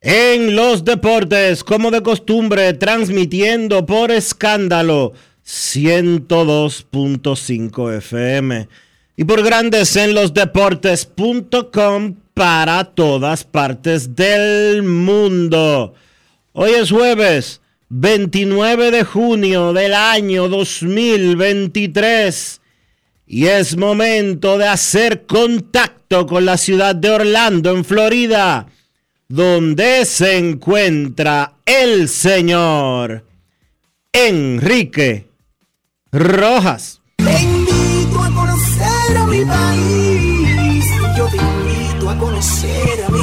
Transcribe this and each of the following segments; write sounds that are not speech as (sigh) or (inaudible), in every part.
en los Deportes, como de costumbre, transmitiendo por escándalo 102.5 FM y por Grandes en los Deportes.com para todas partes del mundo. Hoy es jueves 29 de junio del año 2023 y es momento de hacer contacto con la ciudad de Orlando, en Florida, donde se encuentra el señor Enrique Rojas. Te invito a conocer a mi país. Yo te invito a conocer a mi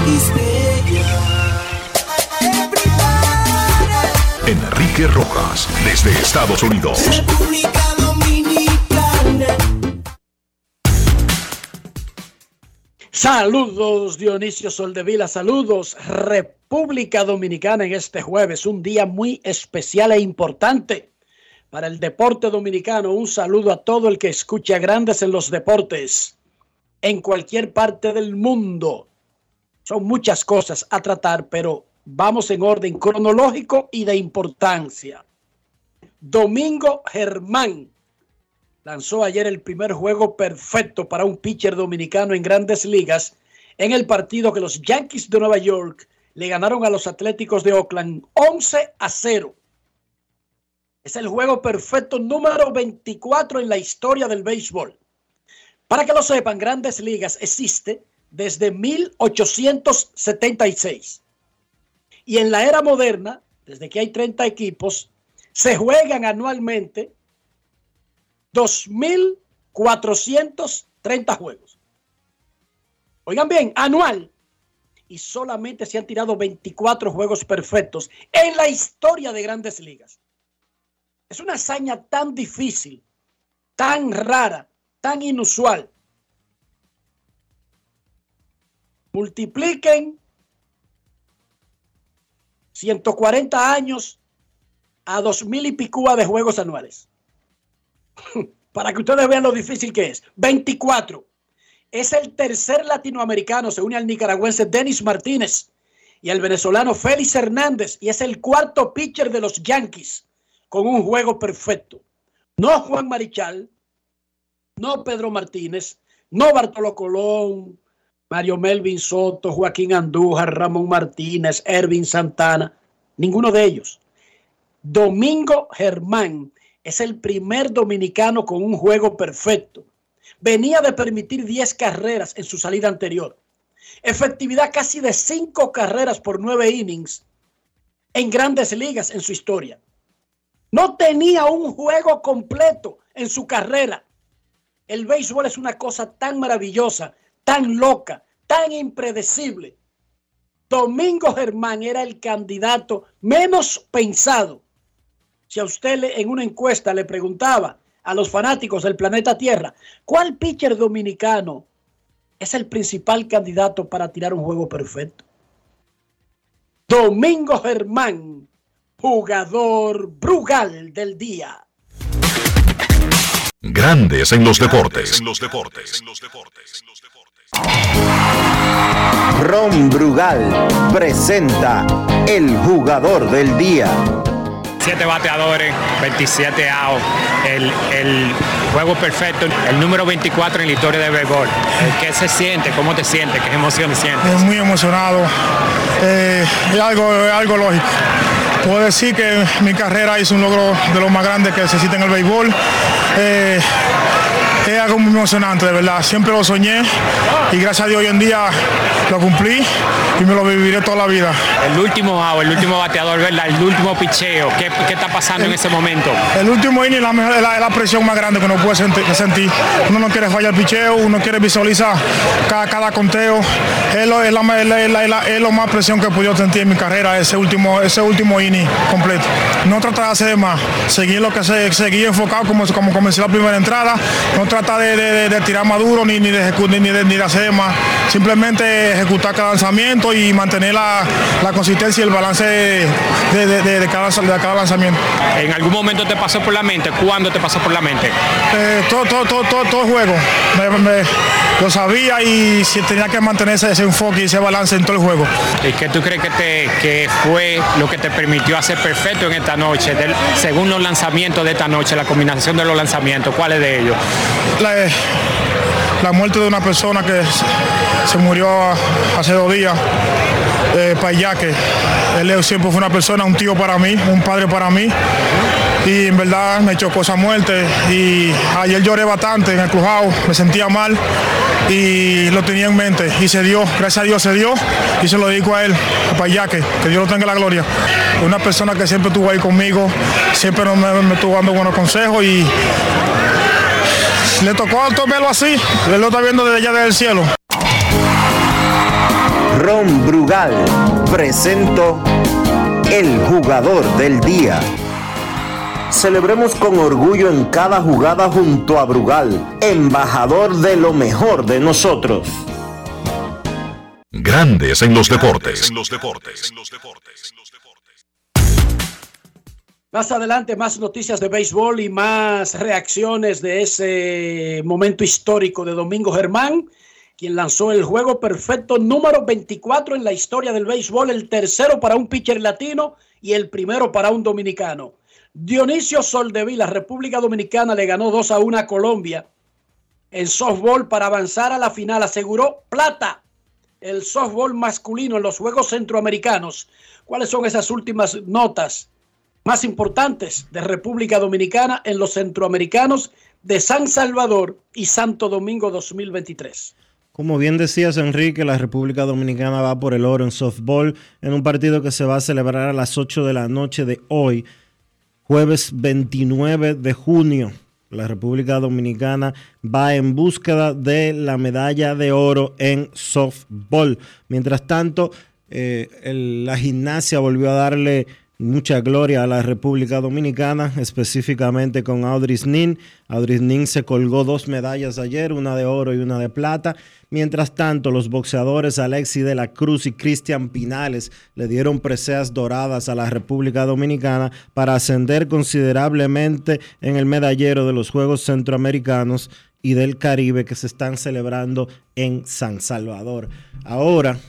Enrique Rojas, desde Estados Unidos. República Saludos Dionisio Soldevila, saludos República Dominicana en este jueves, un día muy especial e importante para el deporte dominicano. Un saludo a todo el que escucha grandes en los deportes en cualquier parte del mundo. Son muchas cosas a tratar, pero vamos en orden cronológico y de importancia. Domingo Germán lanzó ayer el primer juego perfecto para un pitcher dominicano en grandes ligas en el partido que los Yankees de Nueva York le ganaron a los Atléticos de Oakland 11 a 0. Es el juego perfecto número 24 en la historia del béisbol. Para que lo sepan, grandes ligas existe desde 1876. Y en la era moderna, desde que hay 30 equipos, se juegan anualmente 2.430 juegos. Oigan bien, anual. Y solamente se han tirado 24 juegos perfectos en la historia de grandes ligas. Es una hazaña tan difícil, tan rara, tan inusual. Multipliquen 140 años a 2.000 y picúa de juegos anuales. (laughs) Para que ustedes vean lo difícil que es. 24. Es el tercer latinoamericano, se une al nicaragüense Denis Martínez y al venezolano Félix Hernández y es el cuarto pitcher de los Yankees con un juego perfecto. No Juan Marichal, no Pedro Martínez, no Bartolo Colón, Mario Melvin Soto, Joaquín Andújar, Ramón Martínez, Ervin Santana, ninguno de ellos. Domingo Germán es el primer dominicano con un juego perfecto. Venía de permitir 10 carreras en su salida anterior. Efectividad casi de 5 carreras por 9 innings en grandes ligas en su historia. No tenía un juego completo en su carrera. El béisbol es una cosa tan maravillosa, tan loca, tan impredecible. Domingo Germán era el candidato menos pensado. Si a usted le- en una encuesta le preguntaba a los fanáticos del planeta Tierra. ¿Cuál pitcher dominicano es el principal candidato para tirar un juego perfecto? Domingo Germán, jugador Brugal del día. Grandes en los deportes. Ron Brugal presenta el jugador del día. 7 bateadores, 27 outs, el, el, juego perfecto, el número 24 en la historia de béisbol. ¿Qué se siente? ¿Cómo te sientes? ¿Qué emoción sientes? Muy emocionado, eh, es algo, algo lógico. Puedo decir que mi carrera hizo un logro de los más grandes que se existe en el béisbol. Eh, es algo muy emocionante, de verdad. Siempre lo soñé y gracias a Dios hoy en día lo cumplí y me lo viviré toda la vida. El último out, el último bateador, ¿verdad? El último picheo. ¿Qué, qué está pasando el, en ese momento? El último inning es la, la, la, presión más grande que uno puede sentir. Uno no quiere fallar el picheo, uno quiere visualizar cada, cada conteo. Es lo, es, la, es lo más presión que he podido sentir en mi carrera, ese último, ese último inning completo. No tratar de hacer más, seguir lo que se, seguir enfocado como, como comencé la primera entrada, no trata de, de, de, tirar más duro ni, ni, de, ni, de, ni de hacer más, simplemente ejecutar cada lanzamiento y mantener la, la consistencia y el balance de, cada, de, cada, lanzamiento. ¿En algún momento te pasó por la mente? ¿Cuándo te pasó por la mente? Eh, todo, todo, todo, todo, todo el juego. Me, me, lo sabía y si tenía que mantener ese, ese, enfoque y ese balance en todo el juego. ¿Y qué tú crees que, te, que fue lo que te permitió hacer perfecto en esta noche, del, según los lanzamientos de esta noche, la combinación de los lanzamientos? ¿Cuáles de ellos? La, la muerte de una persona que se murió hace dos días, eh, Payaque. Él siempre fue una persona, un tío para mí, un padre para mí. Y en verdad me chocó esa muerte. Y ayer lloré bastante en el crujado, me sentía mal y lo tenía en mente. Y se dio, gracias a Dios se dio. Y se lo dedico a él, a Payaque, que Dios lo tenga la gloria. Una persona que siempre estuvo ahí conmigo, siempre me, me estuvo dando buenos consejos y le tocó tomarlo así, él lo está viendo desde allá del cielo. Ron Brugal presento el jugador del día. Celebremos con orgullo en cada jugada junto a Brugal, embajador de lo mejor de nosotros. Grandes en los deportes. Más adelante, más noticias de béisbol y más reacciones de ese momento histórico de Domingo Germán, quien lanzó el juego perfecto número 24 en la historia del béisbol, el tercero para un pitcher latino y el primero para un dominicano. Dionisio Soldevila, República Dominicana, le ganó 2 a 1 a Colombia en softball para avanzar a la final. Aseguró plata el softball masculino en los Juegos Centroamericanos. ¿Cuáles son esas últimas notas? Más importantes de República Dominicana en los centroamericanos de San Salvador y Santo Domingo 2023. Como bien decías, Enrique, la República Dominicana va por el oro en softball en un partido que se va a celebrar a las 8 de la noche de hoy, jueves 29 de junio. La República Dominicana va en búsqueda de la medalla de oro en softball. Mientras tanto, eh, la gimnasia volvió a darle mucha gloria a la República Dominicana, específicamente con Audrey Nin. Audrey Nin se colgó dos medallas ayer, una de oro y una de plata. Mientras tanto, los boxeadores Alexi de la Cruz y Cristian Pinales le dieron preseas doradas a la República Dominicana para ascender considerablemente en el medallero de los Juegos Centroamericanos y del Caribe que se están celebrando en San Salvador. Ahora,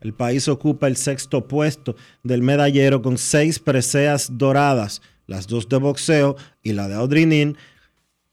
el país ocupa el sexto puesto del medallero con seis preseas doradas, las dos de boxeo y la de Audrinin,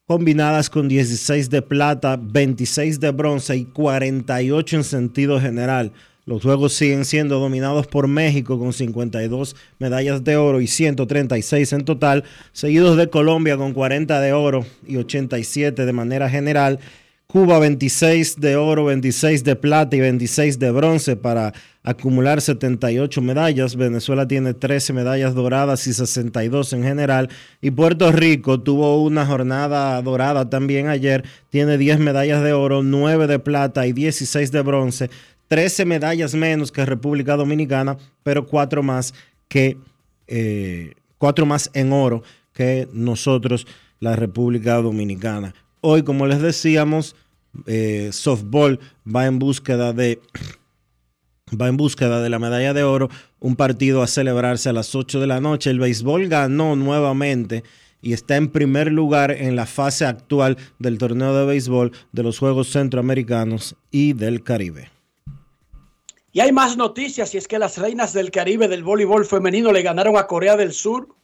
combinadas con 16 de plata, 26 de bronce y 48 en sentido general. Los juegos siguen siendo dominados por México con 52 medallas de oro y 136 en total, seguidos de Colombia con 40 de oro y 87 de manera general Cuba 26 de oro, 26 de plata y 26 de bronce para acumular 78 medallas. Venezuela tiene 13 medallas doradas y 62 en general. Y Puerto Rico tuvo una jornada dorada también ayer. Tiene 10 medallas de oro, 9 de plata y 16 de bronce. 13 medallas menos que República Dominicana, pero 4 más que... Eh, más en oro que nosotros la República Dominicana. Hoy, como les decíamos, eh, softball va en búsqueda de va en búsqueda de la medalla de oro, un partido a celebrarse a las 8 de la noche. El béisbol ganó nuevamente y está en primer lugar en la fase actual del torneo de béisbol de los Juegos Centroamericanos y del Caribe. Y hay más noticias, y es que las reinas del Caribe del voleibol femenino le ganaron a Corea del Sur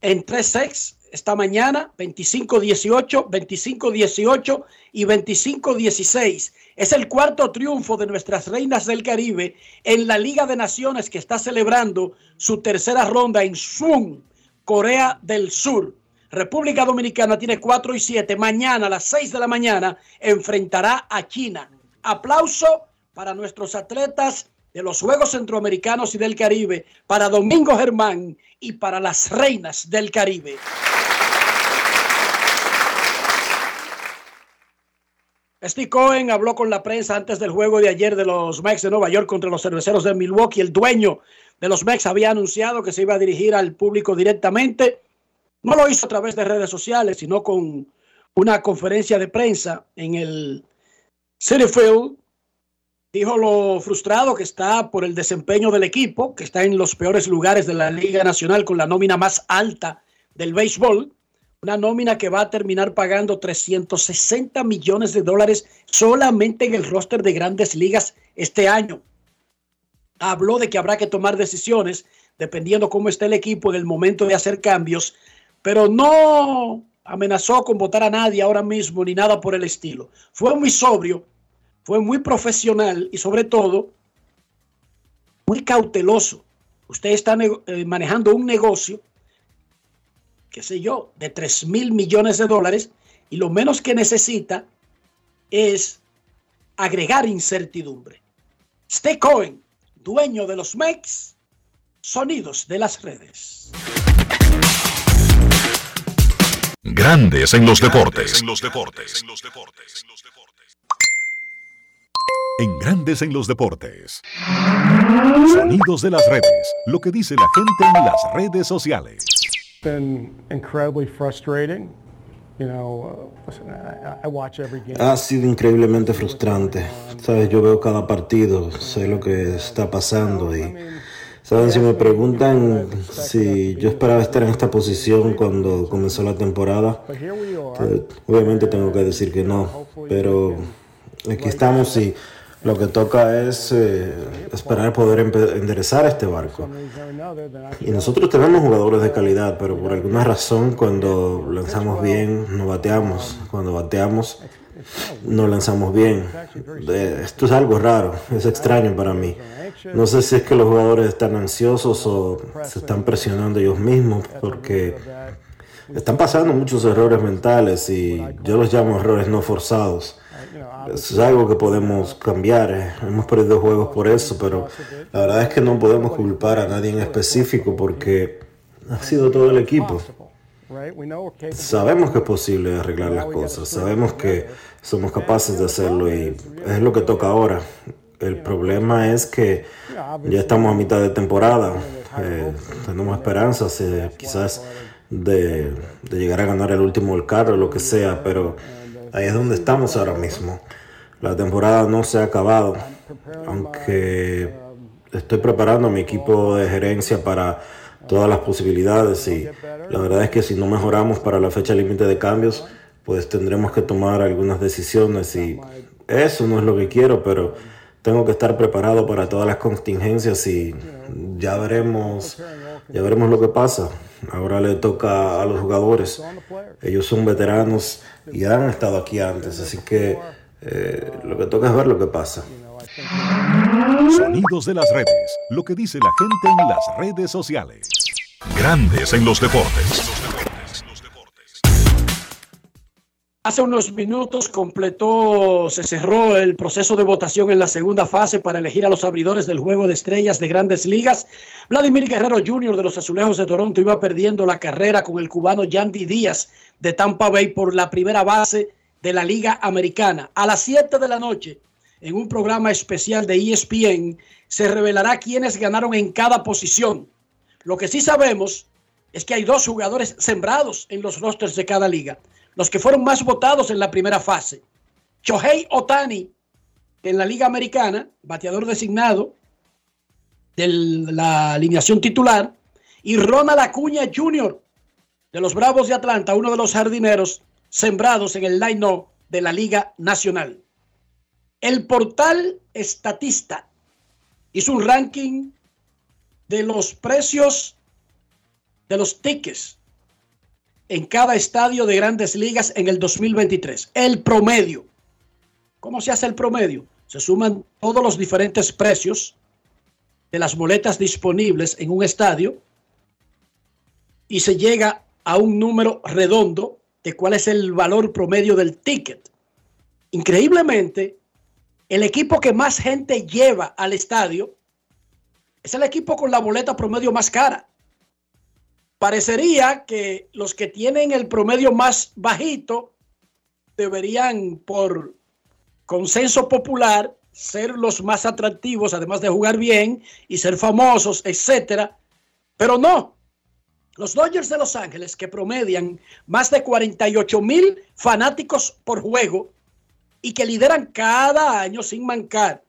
en tres sets esta mañana, 25-18, 25-18 y 25-16. Es el cuarto triunfo de nuestras reinas del Caribe en la Liga de Naciones que está celebrando su tercera ronda en Sun, Corea del Sur. República Dominicana tiene 4 y 7. Mañana a las 6 de la mañana enfrentará a China. Aplauso para nuestros atletas de los Juegos Centroamericanos y del Caribe, para Domingo Germán y para las reinas del Caribe. Steve Cohen habló con la prensa antes del juego de ayer de los Mex de Nueva York contra los cerveceros de Milwaukee. El dueño de los Mex había anunciado que se iba a dirigir al público directamente. No lo hizo a través de redes sociales, sino con una conferencia de prensa en el City Field dijo lo frustrado que está por el desempeño del equipo, que está en los peores lugares de la Liga Nacional con la nómina más alta del béisbol, una nómina que va a terminar pagando 360 millones de dólares solamente en el roster de grandes ligas este año. Habló de que habrá que tomar decisiones dependiendo cómo esté el equipo en el momento de hacer cambios, pero no amenazó con votar a nadie ahora mismo ni nada por el estilo. Fue muy sobrio fue muy profesional y sobre todo muy cauteloso. Usted está eh, manejando un negocio, qué sé yo, de 3 mil millones de dólares y lo menos que necesita es agregar incertidumbre. Steve Cohen, dueño de los MEX, sonidos de las redes. Grandes en los deportes. En los deportes. En Grandes en los Deportes. Sonidos de las redes, lo que dice la gente en las redes sociales. Ha sido increíblemente frustrante. Sabes, yo veo cada partido, sé lo que está pasando y saben si me preguntan si yo esperaba estar en esta posición cuando comenzó la temporada, eh, obviamente tengo que decir que no, pero aquí estamos y lo que toca es eh, esperar poder enderezar este barco. Y nosotros tenemos jugadores de calidad, pero por alguna razón cuando lanzamos bien no bateamos. Cuando bateamos no lanzamos bien. Esto es algo raro, es extraño para mí. No sé si es que los jugadores están ansiosos o se están presionando ellos mismos porque están pasando muchos errores mentales y yo los llamo errores no forzados es algo que podemos cambiar. Eh. Hemos perdido juegos por eso, pero la verdad es que no podemos culpar a nadie en específico porque ha sido todo el equipo. Sabemos que es posible arreglar las cosas, sabemos que somos capaces de hacerlo y es lo que toca ahora. El problema es que ya estamos a mitad de temporada, eh, tenemos esperanzas eh, quizás de, de, llegar a ganar el último carro, lo que sea, pero ahí es donde estamos ahora mismo. La temporada no se ha acabado, aunque estoy preparando a mi equipo de gerencia para todas las posibilidades y la verdad es que si no mejoramos para la fecha límite de cambios, pues tendremos que tomar algunas decisiones y eso no es lo que quiero, pero tengo que estar preparado para todas las contingencias y ya veremos, ya veremos lo que pasa. Ahora le toca a los jugadores. Ellos son veteranos y han estado aquí antes, así que eh, lo que toca es ver lo que pasa. Sonidos de las redes, lo que dice la gente en las redes sociales. Grandes en los deportes. Hace unos minutos completó, se cerró el proceso de votación en la segunda fase para elegir a los abridores del juego de estrellas de grandes ligas. Vladimir Guerrero Jr. de los Azulejos de Toronto iba perdiendo la carrera con el cubano Yandy Díaz de Tampa Bay por la primera base de la Liga Americana. A las 7 de la noche, en un programa especial de ESPN, se revelará quiénes ganaron en cada posición. Lo que sí sabemos es que hay dos jugadores sembrados en los rosters de cada liga. Los que fueron más votados en la primera fase. Shohei Otani, en la Liga Americana, bateador designado de la alineación titular, y Ronald Acuña Jr. de los Bravos de Atlanta, uno de los jardineros sembrados en el line de la Liga Nacional. El portal Estatista hizo un ranking de los precios de los tickets en cada estadio de grandes ligas en el 2023. El promedio. ¿Cómo se hace el promedio? Se suman todos los diferentes precios de las boletas disponibles en un estadio y se llega a un número redondo de cuál es el valor promedio del ticket. Increíblemente, el equipo que más gente lleva al estadio es el equipo con la boleta promedio más cara. Parecería que los que tienen el promedio más bajito deberían, por consenso popular, ser los más atractivos, además de jugar bien y ser famosos, etcétera. Pero no. Los Dodgers de Los Ángeles, que promedian más de 48 mil fanáticos por juego y que lideran cada año sin mancar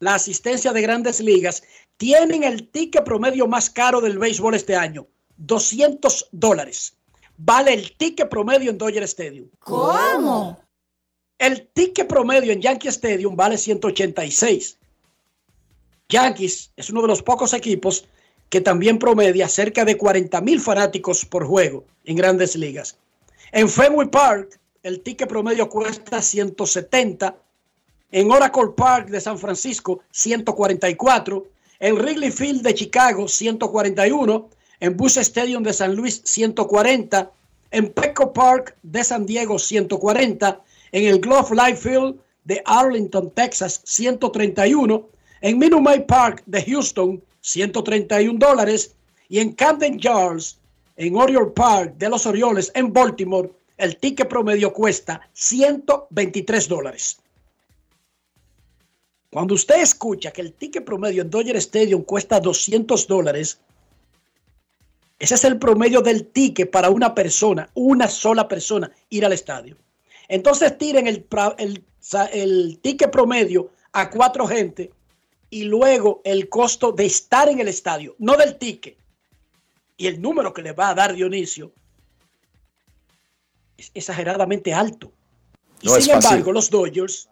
la asistencia de grandes ligas, tienen el ticket promedio más caro del béisbol este año, 200 dólares. Vale el ticket promedio en Dodger Stadium. ¿Cómo? El ticket promedio en Yankee Stadium vale 186. Yankees es uno de los pocos equipos que también promedia cerca de 40 mil fanáticos por juego en grandes ligas. En Fenway Park, el ticket promedio cuesta 170. En Oracle Park de San Francisco, 144. En Wrigley Field de Chicago, 141. En Busch Stadium de San Luis, 140. En Petco Park de San Diego, 140. En el Glove Life Field de Arlington, Texas, 131. En Minute Maid Park de Houston, 131 dólares. Y en Camden Yards, en Oriole Park de los Orioles, en Baltimore, el ticket promedio cuesta 123 dólares. Cuando usted escucha que el ticket promedio en Dodger Stadium cuesta 200 dólares, ese es el promedio del ticket para una persona, una sola persona, ir al estadio. Entonces tiren el, el, el ticket promedio a cuatro gente y luego el costo de estar en el estadio, no del ticket. Y el número que le va a dar Dionisio es exageradamente alto. Y No sin embargo, los Dodgers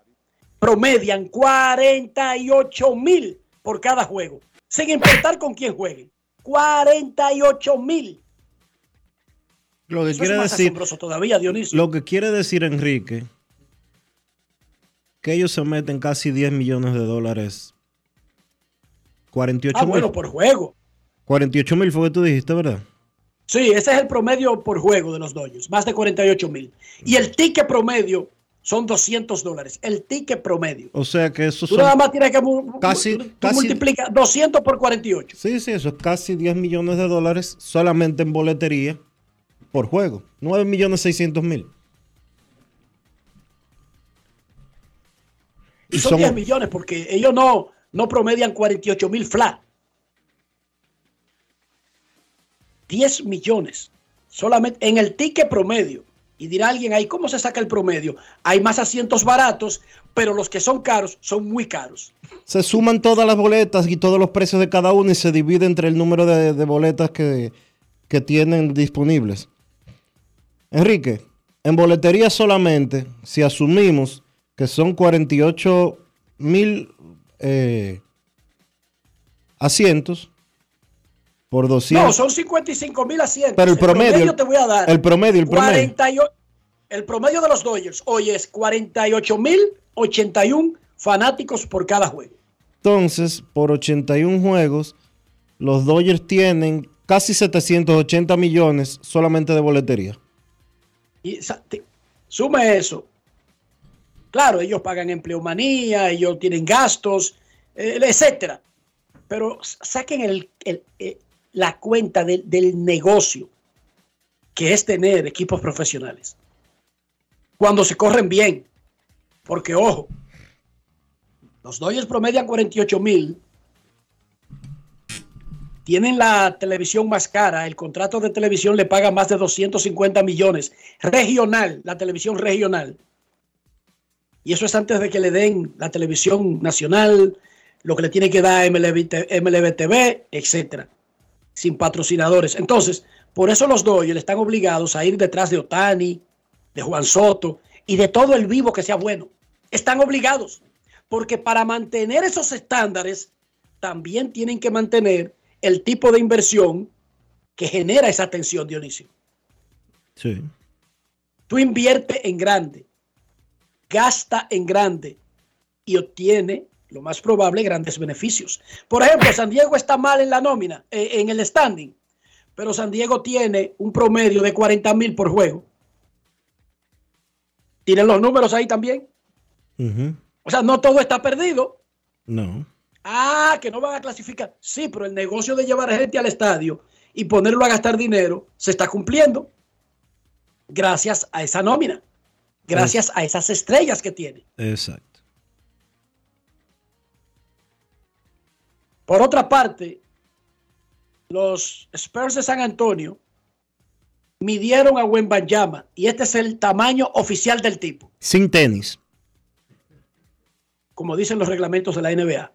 promedian 48 mil por cada juego, sin importar con quién jueguen. 48 mil. Lo que Eso es quiere más decir, todavía, Dionisio. lo que quiere decir Enrique, que ellos se meten casi 10 millones de dólares. 48 ah, mil. bueno, por juego. 48 mil fue que tú dijiste, ¿verdad? Sí, ese es el promedio por juego de los Dodgers, más de 48 mil. Y el ticket promedio son 200 dólares. El ticket promedio. O sea que eso Tú son nada más tienes que Casi- tú casi- multiplica 200 por 48. Sí, sí, eso es casi 10 millones de dólares solamente en boletería por juego. 9 millones 600 mil. Y son 10 millones porque ellos no, no promedian 48 mil flat. 10 millones. Solamente en el ticket promedio. Y dirá alguien ahí, ¿cómo se saca el promedio? Hay más asientos baratos, pero los que son caros son muy caros. Se suman todas las boletas y todos los precios de cada uno y se divide entre el número de, boletas que, que tienen disponibles. Enrique, en boletería solamente, si asumimos que son 48 mil eh, asientos por 200. No, son 55 mil asientos. Pero el promedio, el- te voy a dar. el promedio, el promedio. 48 el promedio de los Dodgers hoy es 48 mil 81 fanáticos por cada juego. Entonces, por 81 juegos, los Dodgers tienen casi 780 millones solamente de boletería. Y sume eso. Claro, ellos pagan empleomanía, ellos tienen gastos, eh, etcétera. Pero saquen el- el- eh, la cuenta del- negocio que es tener equipos profesionales. Cuando se corren bien. Porque, ojo, los Dodgers promedian 48 mil. tienen la televisión más cara, el contrato de televisión le paga más de 250 millones, regional, la televisión regional. Y eso es antes de que le den la televisión nacional, lo que le tiene que dar MLB, MLB TV, etcétera, sin patrocinadores. Entonces, por eso los Dodgers están obligados a ir detrás de Otani, de Juan Soto y de todo el vivo que sea bueno. Están obligados, porque para mantener esos estándares también tienen que mantener el tipo de inversión que genera esa atención, Dionisio. Sí. Tú inviertes en grande, gasta en grande y obtiene, lo más probable, grandes beneficios. Por ejemplo, San Diego está mal en la nómina, eh, en el standing, pero San Diego tiene un promedio de 40 mil por juego. ¿Tienen los números ahí también? O sea, no todo está perdido. No. Ah, que no van a clasificar. Sí, pero el negocio de llevar gente al estadio y ponerlo a gastar dinero se está cumpliendo gracias a esa nómina, gracias a esas estrellas que tiene. Exacto. Por otra parte, los Spurs de San Antonio midieron a Wembanyama y este es el tamaño oficial del tipo. Sin tenis. Como dicen los reglamentos de la NBA.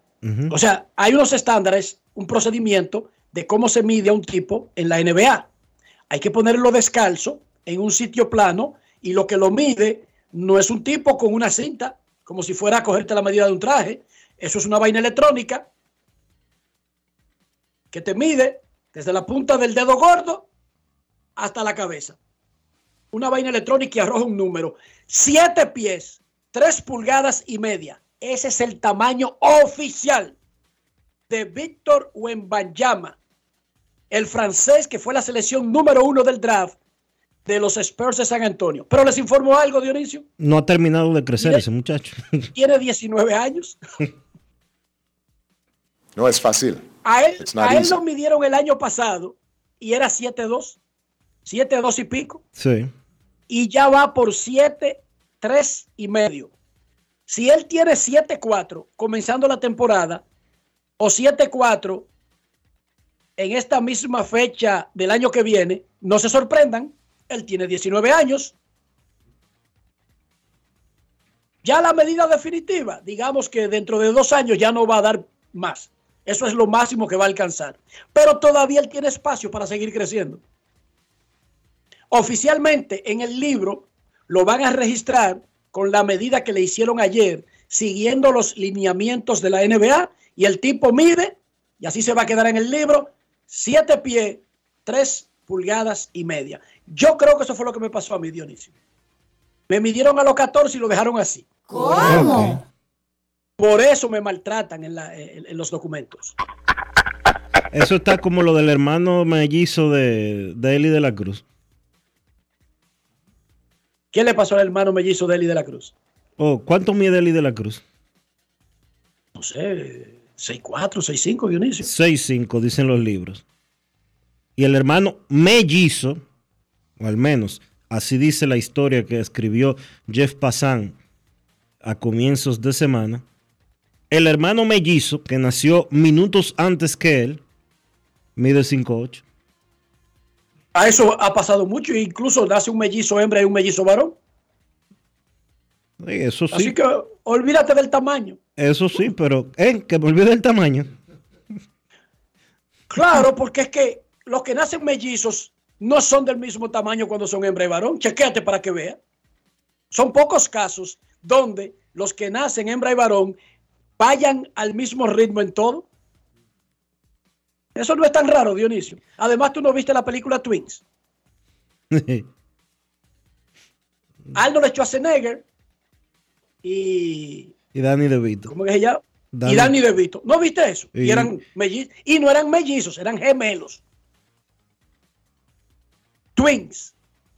O sea, hay unos estándares, un procedimiento de cómo se mide a un tipo en la NBA. Hay que ponerlo descalzo en un sitio plano y lo que lo mide no es un tipo con una cinta, como si fuera a cogerte la medida de un traje. Eso es una vaina electrónica que te mide desde la punta del dedo gordo hasta la cabeza. Una vaina electrónica y arroja un número. Siete pies, tres pulgadas y media. Ese es el tamaño oficial de Víctor Wembanyama, el francés que fue la selección número uno del draft de los Spurs de San Antonio. Pero les informo algo, Dionisio. No ha terminado de crecer ese muchacho. Tiene 19 años. (laughs) No es fácil. A él, a él lo midieron el año pasado y era 7-2. 7-2 y pico. Sí. Y ya va por 7, 3 y medio. Si él tiene 7-4 comenzando la temporada o 7-4 en esta misma fecha del año que viene, no se sorprendan, él tiene 19 años. Ya la medida definitiva, digamos que dentro de dos años ya no va a dar más. Eso es lo máximo que va a alcanzar. Pero todavía él tiene espacio para seguir creciendo. Oficialmente en el libro lo van a registrar con la medida que le hicieron ayer, siguiendo los lineamientos de la NBA, y el tipo mide, y así se va a quedar en el libro, siete pies, tres pulgadas y media. Yo creo que eso fue lo que me pasó a mí, Dionisio. Me midieron a los 14 y lo dejaron así. ¿Cómo? Por eso me maltratan en, la, en, en los documentos. Eso está como lo del hermano mellizo de, de Eli de la Cruz. ¿Qué le pasó al hermano mellizo de Eli de la Cruz? Oh, ¿Cuánto mide Eli de la Cruz? No sé, 6'4, 6'5, Dionisio. 6'5, dicen los libros. Y el hermano mellizo, o al menos así dice la historia que escribió Jeff Passan a comienzos de semana, el hermano mellizo, que nació minutos antes que él, mide 5'8. A eso ha pasado mucho, incluso nace un mellizo hembra y un mellizo varón. Sí, eso sí. Así que olvídate del tamaño. Eso sí, pero eh, que me olvide del tamaño. Claro, porque es que los que nacen mellizos no son del mismo tamaño cuando son hembra y varón. Chequéate para que vea. Son pocos casos donde los que nacen hembra y varón vayan al mismo ritmo en todo. Eso no es tan raro, Dionisio. Además, tú no viste la película Twins. (laughs) Arnold Schwarzenegger y. Y Danny DeVito. ¿Cómo que se llama? Y Danny DeVito. ¿No viste eso? Y, Y- eran mellizos. Y no eran mellizos, eran gemelos. Twins.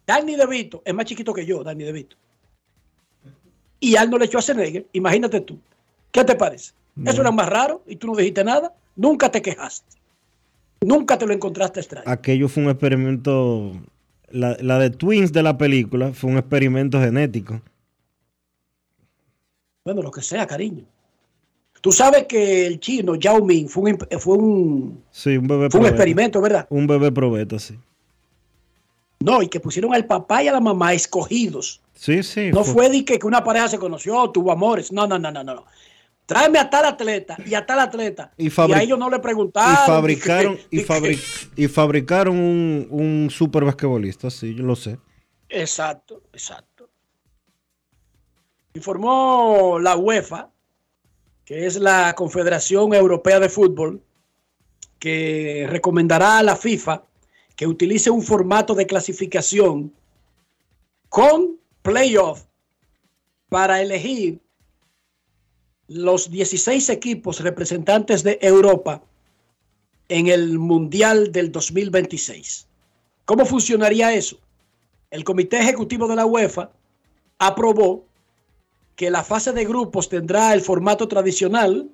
Danny DeVito es más chiquito que yo, Danny DeVito. Y Arnold Schwarzenegger, imagínate tú. ¿Qué te parece? Eso era más raro y tú no dijiste nada. Nunca te quejaste. Nunca te lo encontraste extraño. Aquello fue un experimento. La, la de Twins de la película fue un experimento genético. Bueno, lo que sea, cariño. Tú sabes que el chino Yao Ming fue un, imp- fue un, Sí, un bebé fue un experimento, ¿verdad? Un bebé probeta, sí. No, y que pusieron al papá y a la mamá escogidos. Sí, sí. No fue de que, que una pareja se conoció, tuvo amores. No, no, no, no, no. Tráeme a tal atleta y a tal atleta. Y a ellos no le y preguntaron. fabricaron, y, di que- fabri- y fabricaron un, un super basquetbolista, sí, yo lo sé. Exacto, exacto. Informó la UEFA, que es la Confederación Europea de Fútbol, que recomendará a la FIFA que utilice un formato de clasificación con playoff para elegir los 16 equipos representantes de Europa en el Mundial del 2026. ¿Cómo funcionaría eso? El Comité Ejecutivo de la UEFA aprobó que la fase de grupos tendrá el formato tradicional,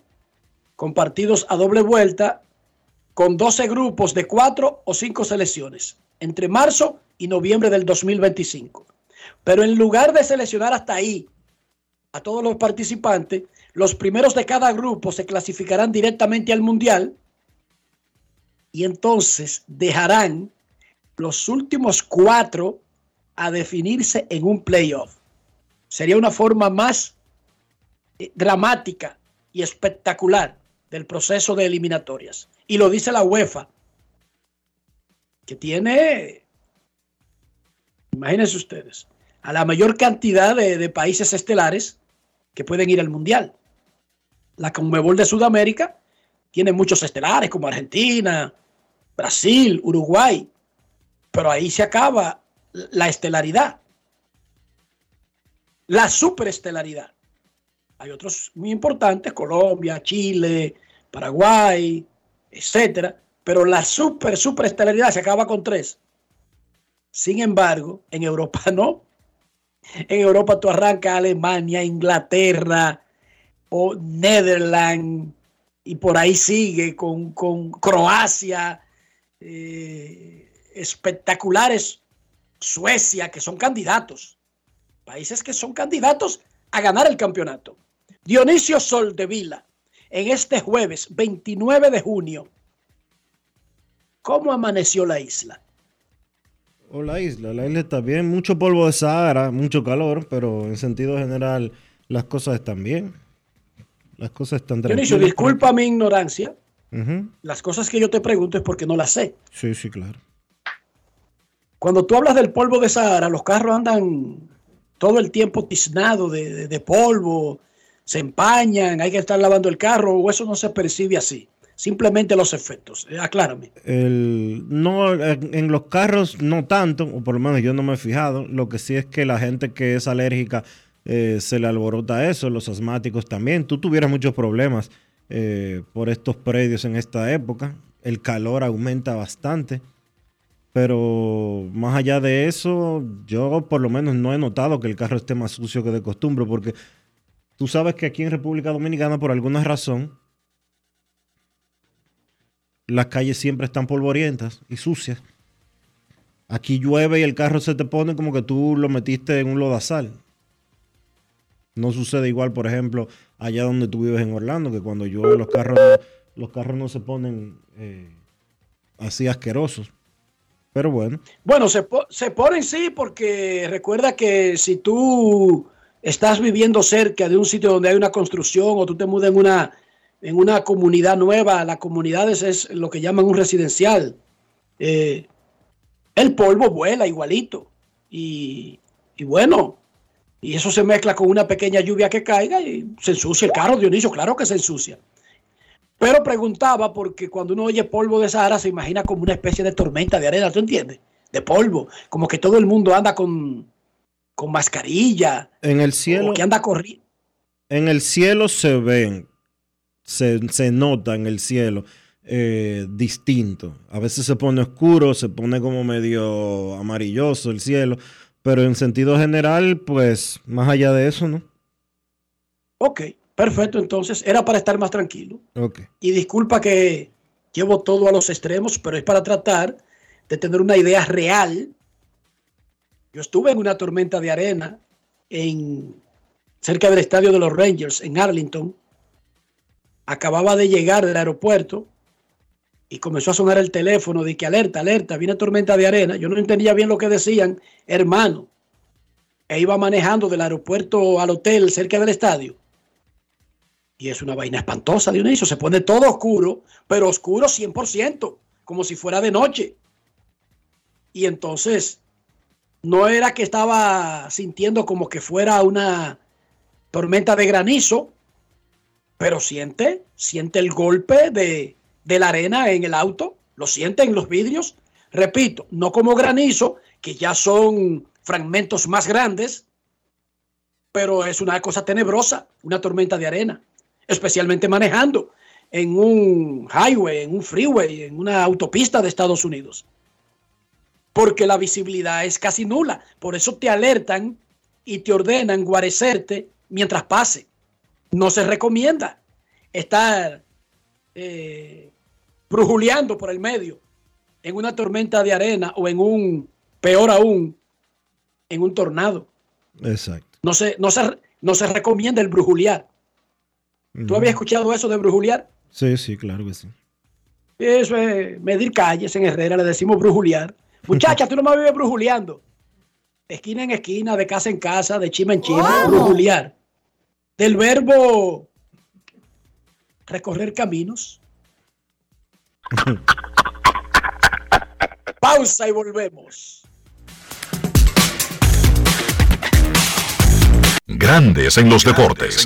con partidos a doble vuelta, con 12 grupos de 4 o 5 selecciones, entre marzo y noviembre del 2025. Pero en lugar de seleccionar hasta ahí a todos los participantes, los primeros de cada grupo se clasificarán directamente al Mundial y entonces dejarán los últimos cuatro a definirse en un playoff. Sería una forma más eh, dramática y espectacular del proceso de eliminatorias. Y lo dice la UEFA, que tiene, imagínense ustedes, a la mayor cantidad de, de países estelares que pueden ir al Mundial. La Conmebol de Sudamérica tiene muchos estelares como Argentina, Brasil, Uruguay, pero ahí se acaba la estelaridad, la superestelaridad. Hay otros muy importantes, Colombia, Chile, Paraguay, etcétera, pero la super, superestelaridad se acaba con tres. Sin embargo, en Europa (laughs) no. En Europa tú arrancas Alemania, Inglaterra o Netherlands y por ahí sigue con, con Croacia, eh, espectaculares Suecia, que son candidatos, países que son candidatos a ganar el campeonato. Dionisio Soldevila, en este jueves 29 de junio, ¿cómo amaneció la isla? O la isla, la isla está bien, mucho polvo de Sahara, mucho calor, pero en sentido general las cosas están bien. Las cosas están Dionisio, disculpa mi ignorancia. Las cosas que yo te pregunto es porque no las sé. Sí, sí, claro. Cuando tú hablas del polvo de Sahara, los carros andan todo el tiempo tiznados de, de- de polvo, se empañan, hay que estar lavando el carro, o eso no se percibe así. Simplemente los efectos. Eh, aclárame. El, no, en, en los carros no tanto, o por lo menos yo no me he fijado. Lo que sí es que la gente que es alérgica eh, se le alborota eso, los asmáticos también. Tú tuvieras muchos problemas eh, por estos predios en esta época. El calor aumenta bastante. Pero más allá de eso, yo por lo menos no he notado que el carro esté más sucio que de costumbre, porque tú sabes que aquí en República Dominicana, por alguna razón, las calles siempre están polvorientas y sucias. Aquí llueve y el carro se te pone como que tú lo metiste en un lodazal. No sucede igual, por ejemplo, allá donde tú vives en Orlando, que cuando llueve los carros, los carros no se ponen eh, así asquerosos. Pero bueno, Bueno, se, se ponen sí porque recuerda que si tú estás viviendo cerca de un sitio donde hay una construcción o tú te mudas en una, en una comunidad nueva, la comunidad es, es lo que llaman un residencial. eh, el polvo vuela igualito. Y, y bueno, y eso se mezcla con una pequeña lluvia que caiga y se ensucia el carro, Dionisio, claro que se ensucia. Pero preguntaba porque cuando uno oye polvo de Sahara se imagina como una especie de tormenta de arena, ¿tú entiendes? De polvo, como que todo el mundo anda con, con mascarilla, en el cielo, o que anda corriendo. en el cielo se ven, se, se nota en el cielo eh, distinto. A veces se pone oscuro, se pone como medio amarilloso el cielo, pero en sentido general, pues más allá de eso, ¿no? Ok, perfecto, entonces era para estar más tranquilo. Ok. Y disculpa que llevo todo a los extremos, pero es para tratar de tener una idea real. Yo estuve en una tormenta de arena en cerca del estadio de los Rangers en Arlington acababa de llegar del aeropuerto y comenzó a sonar el teléfono de que alerta, alerta, viene tormenta de arena. Yo no entendía bien lo que decían, hermano. E iba manejando del aeropuerto al hotel cerca del estadio. Y es una vaina espantosa, Dionisio. Se pone todo oscuro, pero oscuro 100%, como si fuera de noche. Y entonces, no era que estaba sintiendo como que fuera una tormenta de granizo, pero siente, siente el golpe de, de la arena en el auto, lo siente en los vidrios. Repito, no como granizo, que ya son fragmentos más grandes, pero es una cosa tenebrosa, una tormenta de arena, especialmente manejando en un highway, en un freeway, en una autopista de Estados Unidos. Porque la visibilidad es casi nula. Por eso te alertan y te ordenan guarecerte mientras pase. No se recomienda estar eh, brujuleando por el medio en una tormenta de arena o en un, peor aún, en un tornado. Exacto. No se, no se, no se recomienda el brujulear. ¿Tú habías escuchado eso de brujulear? Sí, sí, claro que sí. Eso es medir calles en Herrera, le decimos brujulear. (laughs) Muchacha, tú no me vives brujuleando. Esquina en esquina, de casa en casa, de chima en chima, brujulear. Del verbo recorrer caminos. (laughs) Pausa y volvemos. Grandes en los deportes.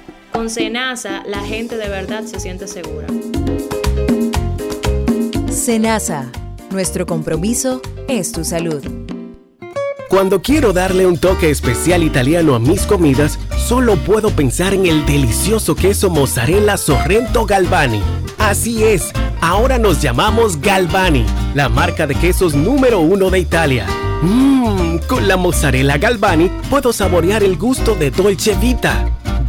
Con Senasa, la gente de verdad se siente segura. Senasa, nuestro compromiso es tu salud. Cuando quiero darle un toque especial italiano a mis comidas, solo puedo pensar en el delicioso queso mozzarella Sorrento Galvani. Así es, ahora nos llamamos Galvani, la marca de quesos número uno de Italia. Mmm, con la mozzarella Galvani puedo saborear el gusto de Dolce Vita.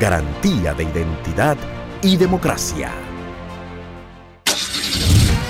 Garantía de identidad y democracia.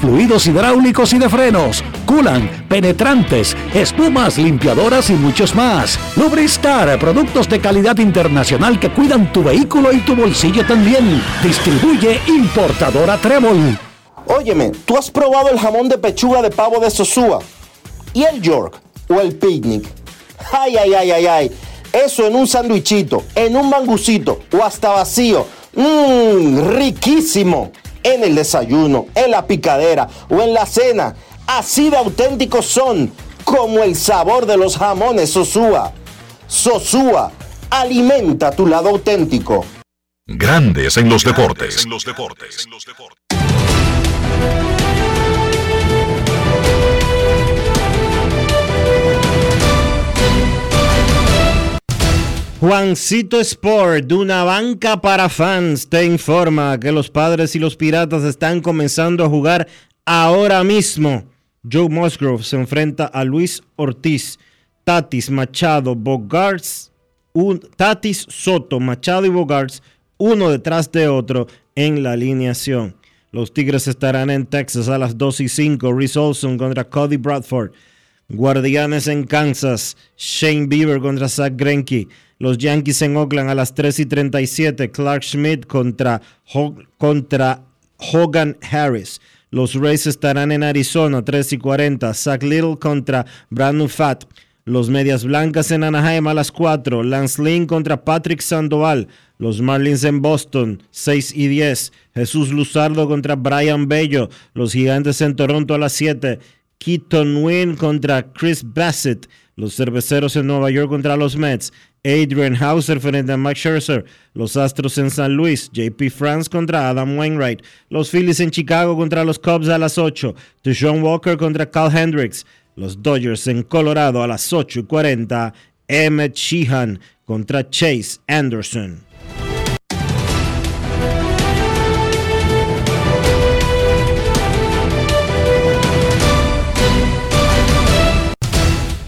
fluidos hidráulicos y de frenos, culan, penetrantes, espumas, limpiadoras y muchos más. Lubristar, productos de calidad internacional que cuidan tu vehículo y tu bolsillo también. Distribuye importadora Trébol. Óyeme, ¿tú has probado el jamón de pechuga de pavo de Sosúa? ¿Y el York? ¿O el picnic? Ay, ay, ay, ay, ay. Eso en un sandwichito, en un mangucito o hasta vacío. Mmm, riquísimo en el desayuno, en la picadera o en la cena. Así de auténticos son como el sabor de los jamones Sosúa. Sosúa, alimenta tu lado auténtico. Grandes en los deportes. Juancito Sport, de una banca para fans, te informa que los padres y los piratas están comenzando a jugar ahora mismo. Joe Musgrove se enfrenta a Luis Ortiz, Tatis, Machado, Bogarts, Tatis, Soto, Machado y Bogarts, uno detrás de otro en la alineación. Los Tigres estarán en Texas a las 2 y 5. Reese Olson contra Cody Bradford. Guardianes en Kansas. Shane Bieber contra Zach Greinke. Los Yankees en Oakland a las 3 y 37. Clark Schmidt contra, Hogan Harris. Los Rays estarán en Arizona 3 y 40. Zach Little contra Brandon Fat. Los Medias Blancas en Anaheim a las 4. Lance Lynn contra Patrick Sandoval. Los Marlins en Boston 6 y 10. Jesús Luzardo contra Brian Bello. Los Gigantes en Toronto a las 7. Keaton Wynn contra Chris Bassett. Los Cerveceros en Nueva York contra los Mets. Adrian Hauser frente a Max Scherzer. Los Astros en San Luis. JP France contra Adam Wainwright. Los Phillies en Chicago contra los Cubs a las 8. Deshaun Walker contra Cal Hendricks. Los Dodgers en Colorado a las 8 y 40. Emmett Sheehan contra Chase Anderson.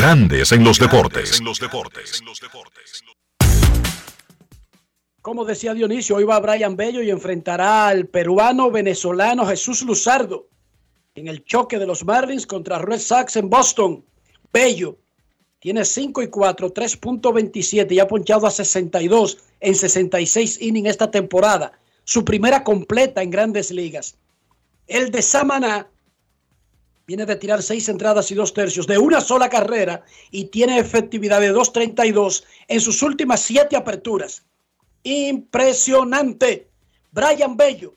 Grandes en los deportes. Como decía Dionisio, hoy va Brian Bello y enfrentará al peruano venezolano Jesús Luzardo en el choque de los Marlins contra Red Sox en Boston. Bello tiene 5 y 4, 3.27 y ha ponchado a 62 en 66 innings esta temporada. Su primera completa en grandes ligas. El de Samaná viene de tirar seis entradas y dos tercios de una sola carrera y tiene efectividad de 2.32 en sus últimas siete aperturas. Impresionante. Brian Bello,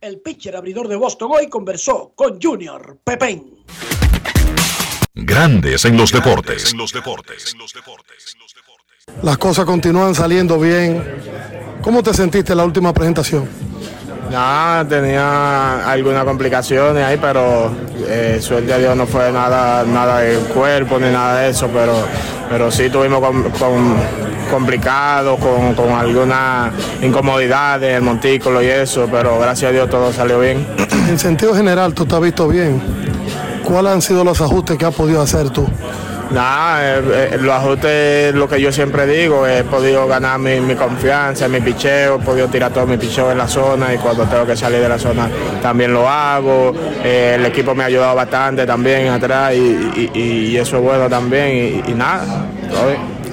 el pitcher abridor de Boston, hoy conversó con Junior Pepén. Grandes en los deportes. Las cosas continúan saliendo bien. ¿Cómo te sentiste en la última presentación? Nada, tenía algunas complicaciones ahí, pero eh, suerte a Dios no fue nada, nada del cuerpo ni nada de eso, pero, pero sí tuvimos con, complicados, con, con algunas incomodidades el montículo y eso, pero gracias a Dios todo salió bien. En sentido general, tú te has visto bien. ¿Cuáles han sido los ajustes que has podido hacer tú? Nada, eh, eh, los ajustes, lo que yo siempre digo, he podido ganar mi, confianza, mi picheo, he podido tirar todo mi picheo en la zona y cuando tengo que salir de la zona también lo hago. Eh, el equipo me ha ayudado bastante también atrás y, eso es bueno también y, nada,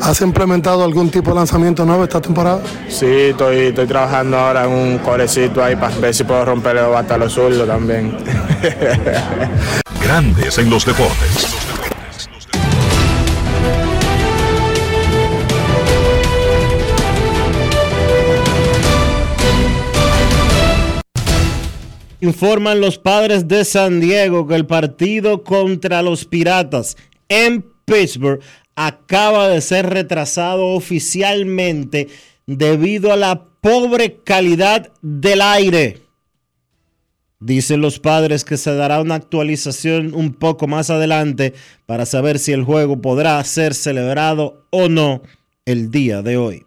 ¿Has implementado algún tipo de lanzamiento nuevo esta temporada? Sí, estoy, estoy trabajando ahora en un corecito ahí para ver si puedo romper hasta los zurdos también. (laughs) Grandes en los deportes. Informan los padres de San Diego que el partido contra los Piratas en Pittsburgh acaba de ser retrasado oficialmente debido a la pobre calidad del aire. Dicen los padres que se dará una actualización un poco más adelante para saber si el juego podrá ser celebrado o no el día de hoy.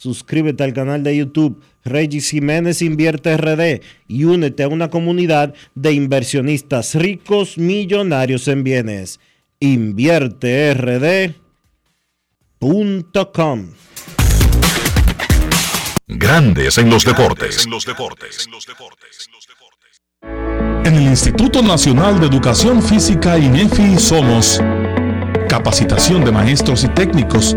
Suscríbete al canal de YouTube Regis Jiménez Invierte RD y únete a una comunidad de inversionistas ricos millonarios en bienes. InvierteRD.com Grandes en los deportes. En el Instituto Nacional de Educación Física INEFI somos capacitación de maestros y técnicos,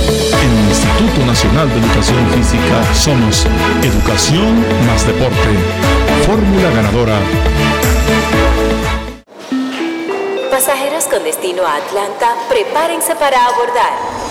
En el Instituto Nacional de Educación Física somos Educación más Deporte. Fórmula ganadora. Pasajeros con destino a Atlanta, prepárense para abordar.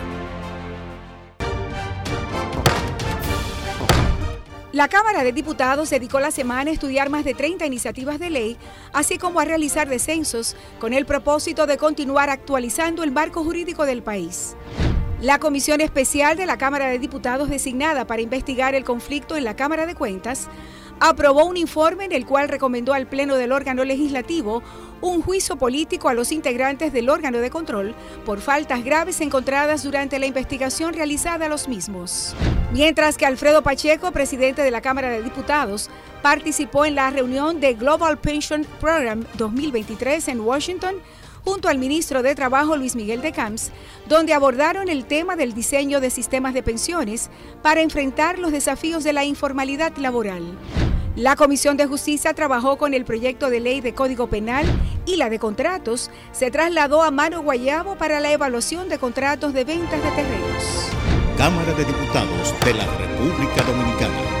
La Cámara de Diputados dedicó la semana a estudiar más de 30 iniciativas de ley, así como a realizar descensos, con el propósito de continuar actualizando el marco jurídico del país. La Comisión Especial de la Cámara de Diputados designada para investigar el conflicto en la Cámara de Cuentas aprobó un informe en el cual recomendó al Pleno del órgano legislativo un juicio político a los integrantes del órgano de control por faltas graves encontradas durante la investigación realizada a los mismos. Mientras que Alfredo Pacheco, presidente de la Cámara de Diputados, participó en la reunión de Global Pension Program 2023 en Washington, junto al ministro de Trabajo Luis Miguel de Camps, donde abordaron el tema del diseño de sistemas de pensiones para enfrentar los desafíos de la informalidad laboral. La Comisión de Justicia trabajó con el proyecto de ley de Código Penal y la de contratos se trasladó a Mano Guayabo para la evaluación de contratos de ventas de terrenos. Cámara de Diputados de la República Dominicana.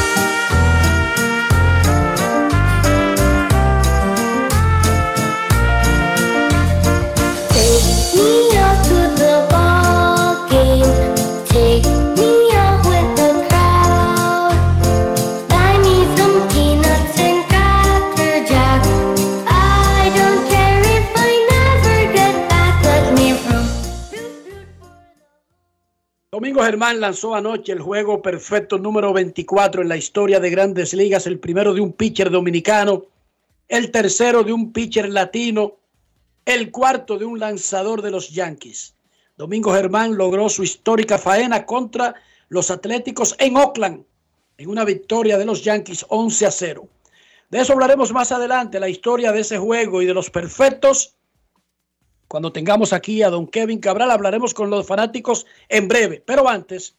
Germán lanzó anoche el juego perfecto número 24 en la historia de grandes ligas, el primero de un pitcher dominicano, el tercero de un pitcher latino, el cuarto de un lanzador de los Yankees. Domingo Germán logró su histórica faena contra los Atléticos en Oakland, en una victoria de los Yankees 11 a 0. De eso hablaremos más adelante, la historia de ese juego y de los perfectos cuando tengamos aquí a don Kevin Cabral, hablaremos con los fanáticos en breve. Pero antes,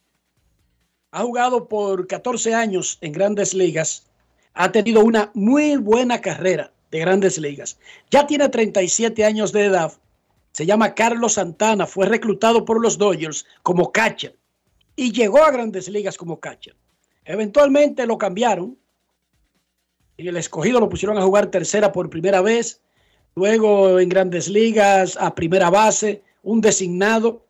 ha jugado por 14 años en grandes ligas. Ha tenido una muy buena carrera de grandes ligas. Ya tiene 37 años de edad. Se llama Carlos Santana. Fue reclutado por los Dodgers como catcher. Y llegó a grandes ligas como catcher. Eventualmente lo cambiaron. En el escogido lo pusieron a jugar tercera por primera vez luego en grandes ligas, a primera base, un designado.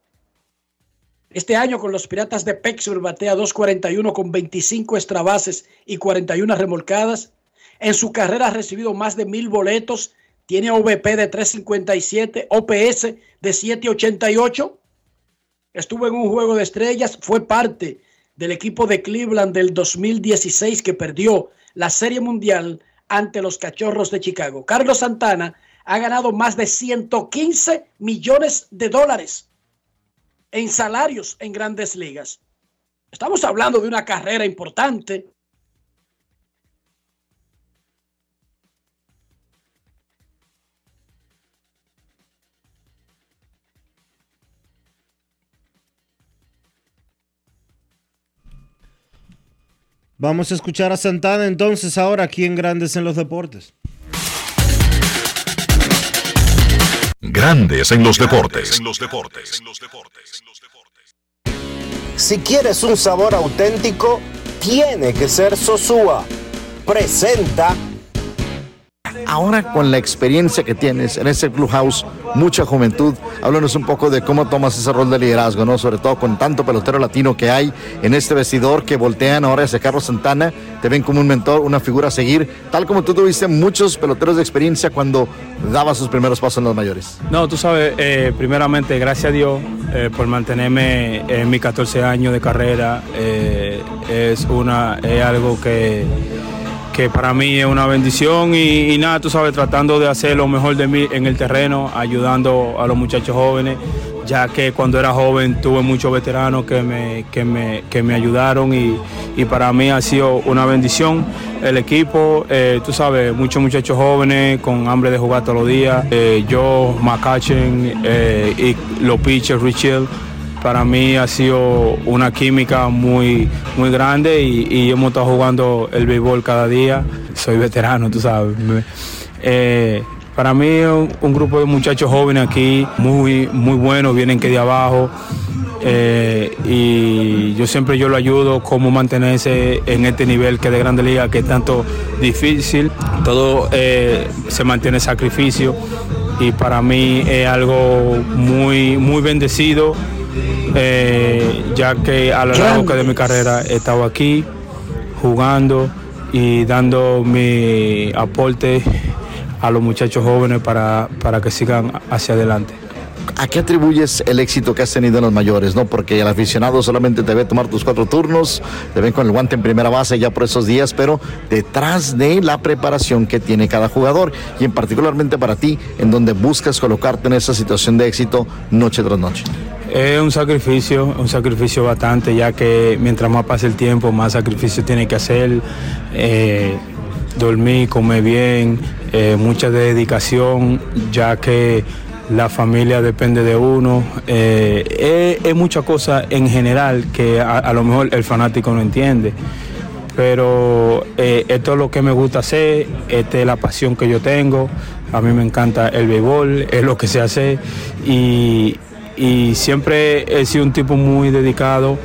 Este año con los Piratas de Pittsburgh batea 2.41 con 25 extrabases y 41 remolcadas. En su carrera ha recibido más de mil boletos. Tiene OVP de 357, OPS de 788. Estuvo en un juego de estrellas, fue parte del equipo de Cleveland del 2016 que perdió la Serie Mundial ante los Cachorros de Chicago. Carlos Santana ha ganado más de 115 millones de dólares en salarios en grandes ligas. Estamos hablando de una carrera importante. Vamos a escuchar a Santana entonces ahora aquí en Grandes en los Deportes. Grandes en los deportes. Si quieres un sabor auténtico, tiene que ser Sosúa. Presenta Ahora con la experiencia que tienes en ese clubhouse, mucha juventud, háblanos un poco de cómo tomas ese rol de liderazgo, ¿no? Sobre todo con tanto pelotero latino que hay en este vestidor que voltean ahora hacia Carlos Santana, te ven como un mentor, una figura a seguir, tal como tú tuviste muchos peloteros de experiencia cuando daba sus primeros pasos en los mayores. No, tú sabes, eh, primeramente, gracias a Dios eh, por mantenerme en mis 14 años de carrera. Eh, es, una, es algo que que para mí es una bendición y, nada, tú sabes, tratando de hacer lo mejor de mí en el terreno, ayudando a los muchachos jóvenes, ya que cuando era joven tuve muchos veteranos que me, que me, que me ayudaron y, para mí ha sido una bendición. El equipo, eh, tú sabes, muchos muchachos jóvenes con hambre de jugar todos los días, eh, yo, Macachen eh, y los pitchers, Richel para mí ha sido una química muy, muy grande y, hemos estado jugando el béisbol cada día. Soy veterano, tú sabes. Eh, para mí un, un, grupo de muchachos jóvenes aquí, muy, muy buenos, vienen que de abajo. Eh, y yo siempre yo lo ayudo cómo mantenerse en este nivel que de Grande Liga, que es tanto difícil. Todo eh, se mantiene sacrificio y para mí es algo muy, muy bendecido eh, ya que a lo largo de mi carrera he estado aquí jugando y dando mi aporte a los muchachos jóvenes para, para que sigan hacia adelante. ¿A qué atribuyes el éxito que has tenido en los mayores? ¿no? Porque el aficionado solamente te ve tomar tus cuatro turnos, te ven con el guante en primera base ya por esos días, pero detrás de la preparación que tiene cada jugador y en particularmente para ti, en donde buscas colocarte en esa situación de éxito noche tras noche. Es un sacrificio, un sacrificio bastante, ya que mientras más pasa el tiempo, más sacrificio tiene que hacer. Eh, dormir, comer bien, eh, mucha dedicación, ya que la familia depende de uno. Eh, es, muchas cosas en general que a, lo mejor el fanático no entiende. Pero esto es lo que me gusta hacer, esta es la pasión que yo tengo. A mí me encanta el béisbol, es lo que se hace y, y siempre he sido un tipo muy dedicado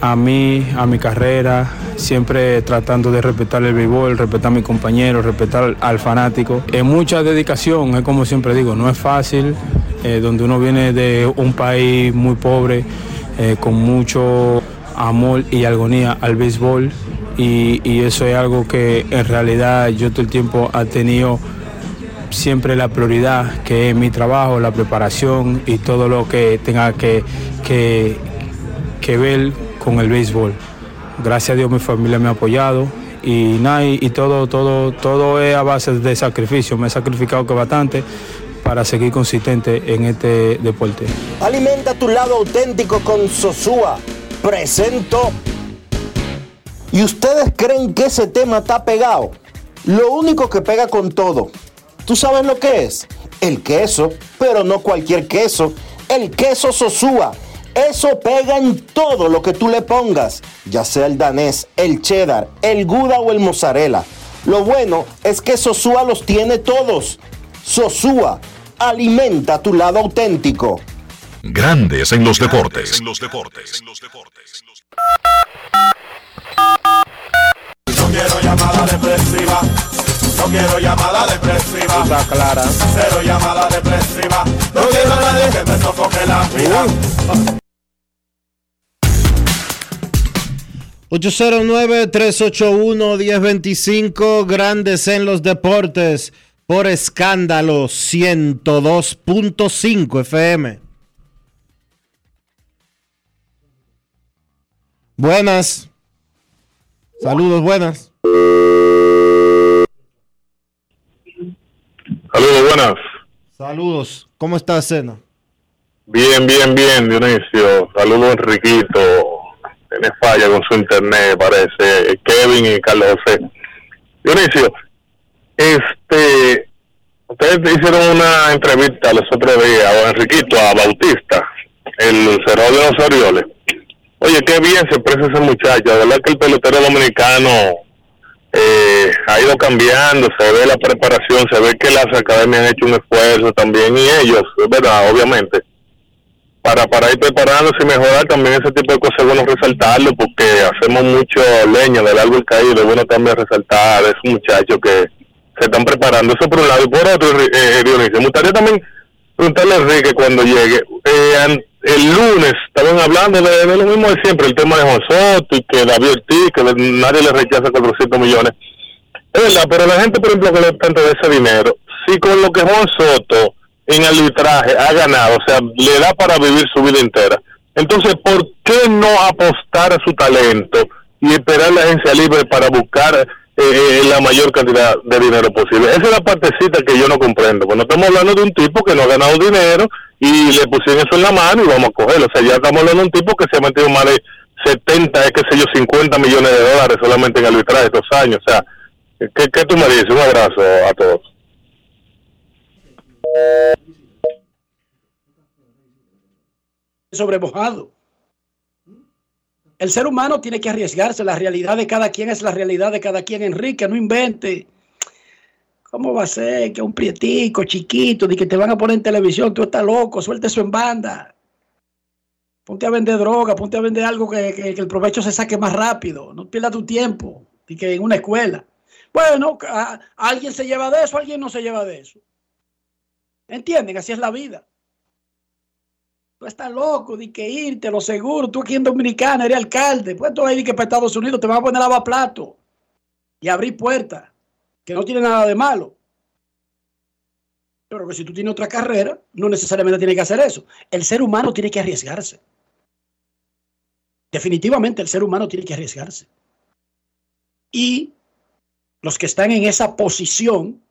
a mí, a mi carrera, siempre tratando de respetar el béisbol, respetar a mis compañeros, respetar al fanático. Es mucha dedicación, es como siempre digo, no es fácil, eh, donde uno viene de un país muy pobre, eh, con mucho amor y agonía al béisbol y, y, eso es algo que en realidad yo todo el tiempo ha tenido siempre la prioridad, que es mi trabajo, la preparación y todo lo que tenga que, que, que ver con el béisbol. Gracias a Dios mi familia me ha apoyado y y todo, todo, todo es a base de sacrificio. Me he sacrificado que bastante para seguir consistente en este deporte. Alimenta tu lado auténtico con Sosúa. Presento. ¿Y ustedes creen que ese tema está pegado? Lo único que pega con todo. ¿Tú sabes lo que es? El queso, pero no cualquier queso. El queso Sosúa. Eso pega en todo lo que tú le pongas, ya sea el danés, el cheddar, el gouda o el mozzarella. Lo bueno es que Sosúa los tiene todos. Sosúa, alimenta tu lado auténtico. Grandes en los deportes. No quiero llamada depresiva. No quiero llamada depresiva. Está clara. Cero llamada depresiva. No quiero nadie que me sofoque la vida. 809-381-1025, Grandes en los Deportes, por escándalo 102.5 FM. Buenas. Saludos, buenas. Saludos, buenas. Saludos. ¿Cómo estás, Sena? Bien, bien, bien, Dionisio. Saludos, Enriquito. Tiene falla con su internet, parece. Kevin y Carlos José. Dionisio, este, ustedes hicieron una entrevista los otros días a Enriquito, a Bautista, el cerrador de los Orioles. Oye, qué bien se expresa ese muchacho. La verdad que el pelotero dominicano eh, ha ido cambiando, se ve la preparación, se ve que las academias han hecho un esfuerzo también y ellos, ¿verdad? Obviamente para, para ir preparándose y mejorar también ese tipo de cosas es bueno resaltarlo porque hacemos mucho leña del árbol caído, es bueno también resaltar a esos muchachos que se están preparando, eso por un lado y por otro, eh, Dionisio, me gustaría también preguntarle a Enrique cuando llegue, eh, el lunes estaban hablando de, lo mismo de siempre, el tema de Juan Soto y que David Ortiz, que nadie le rechaza 400 millones, es verdad, pero la gente por ejemplo que le tanto de ese dinero, si con lo que Juan Soto en arbitraje ha ganado, o sea, le da para vivir su vida entera. Entonces, ¿por qué no apostar a su talento y esperar la agencia libre para buscar eh, la mayor cantidad de dinero posible? Esa es la partecita que yo no comprendo. Bueno, estamos hablando de un tipo que no ha ganado dinero y le pusieron eso en la mano y vamos a cogerlo. O sea, ya estamos hablando de un tipo que se ha metido más de 70, qué sé yo, 50 millones de dólares solamente en arbitraje estos años. O sea, ¿qué, qué tú me dices? Un abrazo a todos. sobremojado. El ser humano tiene que arriesgarse. La realidad de cada quien es la realidad de cada quien. Enrique, no invente. ¿Cómo va a ser que un prietico chiquito, de que te van a poner en televisión, tú estás loco, suelte eso en banda. Ponte a vender droga, ponte a vender algo que, el provecho se saque más rápido. No pierdas tu tiempo, y que en una escuela. Bueno, a, alguien se lleva de eso, alguien no se lleva de eso. ¿Entienden? Así es la vida. Tú estás loco de que irte, lo seguro. Tú aquí en Dominicana eres alcalde. Pues tú ahí que para Estados Unidos te van a poner lavaplato y abrir puertas, que no tiene nada de malo. Pero que si tú tienes otra carrera, no necesariamente tienes que hacer eso. El ser humano tiene que arriesgarse. Definitivamente el ser humano tiene que arriesgarse. Y los que están en esa posición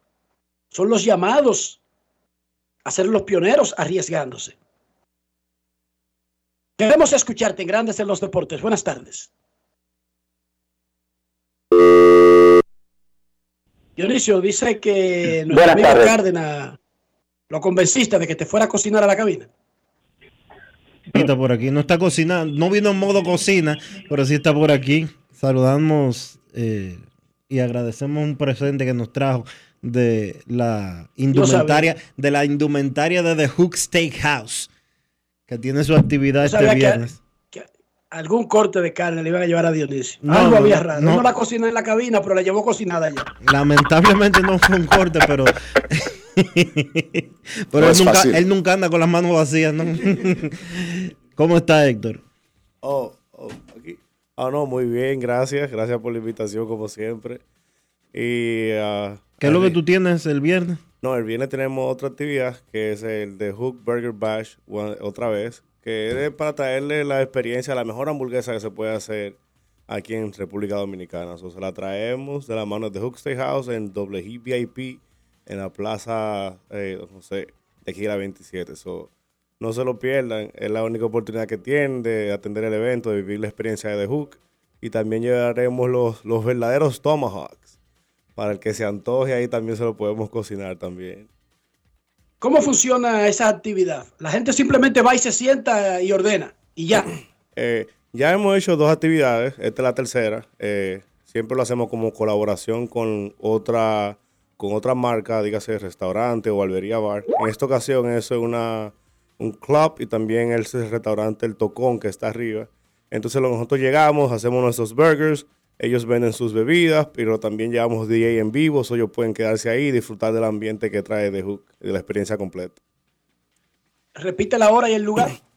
son los llamados a ser los pioneros arriesgándose. Queremos escucharte en Grandes en los Deportes. Buenas tardes. Dionisio dice que nuestro Buenas amigo tardes. Cárdenas lo convenciste de que te fuera a cocinar a la cabina. Está por aquí. No está cocinando, no vino en modo cocina, pero sí está por aquí. Saludamos eh, y agradecemos un presente que nos trajo de la indumentaria, de la indumentaria de The Hook Steakhouse, que tiene su actividad este que- viernes. Algún corte de carne le iban a llevar a Dionisio. No, Algo había raro. no. No. la cociné en la cabina, pero la llevó cocinada ya. Lamentablemente no fue un corte, pero. (laughs) pero No él, nunca, él nunca anda con las manos vacías, ¿no? (laughs) ¿Cómo está Héctor? Oh, oh, aquí. Ah, no, muy bien, gracias. Gracias por la invitación, como siempre. Y. ah, ¿Qué es lo que tú tienes el viernes? No, el viernes tenemos otra actividad que es el de Hook Burger Bash otra vez, que es para traerle la experiencia, la mejor hamburguesa que se puede hacer aquí en República Dominicana. So, se la traemos de la mano de Hook Steakhouse en doble G VIP en la plaza, eh, no sé, de aquí a la 27. So, no se lo pierdan, es la única oportunidad que tienen de atender el evento, de vivir la experiencia de The Hook. Y también llevaremos los, los verdaderos Tomahawks. Para el que se antoje, ahí también se lo podemos cocinar también. ¿Cómo funciona esa actividad? La gente simplemente va y se sienta y ordena. Y ya. (clears throat) Eh, ya hemos hecho dos actividades, esta es la tercera. eh, siempre lo hacemos como colaboración con otra, con otra marca, dígase restaurante o barbería bar. En esta ocasión eso es una, un club y también el restaurante El Tocón que está arriba. Entonces nosotros llegamos, hacemos nuestros burgers, ellos venden sus bebidas, pero también llevamos DJ en vivo, so ellos pueden quedarse ahí y disfrutar del ambiente que trae The Hook, de la experiencia completa. Repite la hora y el lugar. (clears throat)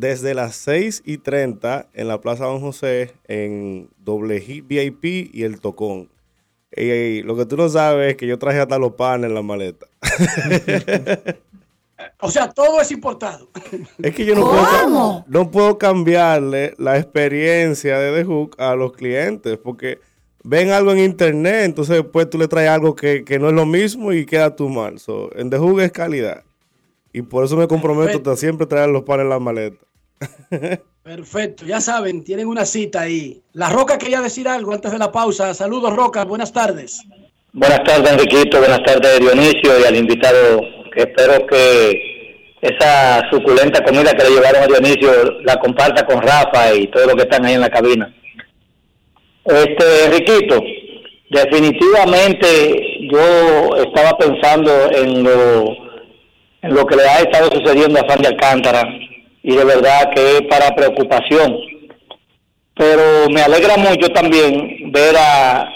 desde las 6 y 30 en la Plaza Don José, en doble G VIP y el Tocón. Ey, lo que tú no sabes es que yo traje hasta los panes en la maleta. (laughs) (laughs) O sea, todo es importado. Es que yo no puedo, no puedo cambiarle la experiencia de The Hook a los clientes porque ven algo en internet, entonces después tú le traes algo que, que no es lo mismo y queda tú mal. So, en The Hook es calidad. Y por eso me comprometo a siempre traer los panes en la maleta. (laughs) Perfecto, ya saben, tienen una cita ahí. La Roca quería decir algo antes de la pausa. Saludos, Roca, buenas tardes. Buenas tardes, Enriquito. Buenas tardes, Dionisio, y al invitado. Que espero que esa suculenta comida que le llevaron a Dionisio la comparta con Rafa y todos los que están ahí en la cabina. Este, Enriquito, definitivamente yo estaba pensando en lo, en lo que le ha estado sucediendo a Fanny Alcántara y de verdad que es para preocupación. Pero me alegra mucho también ver a,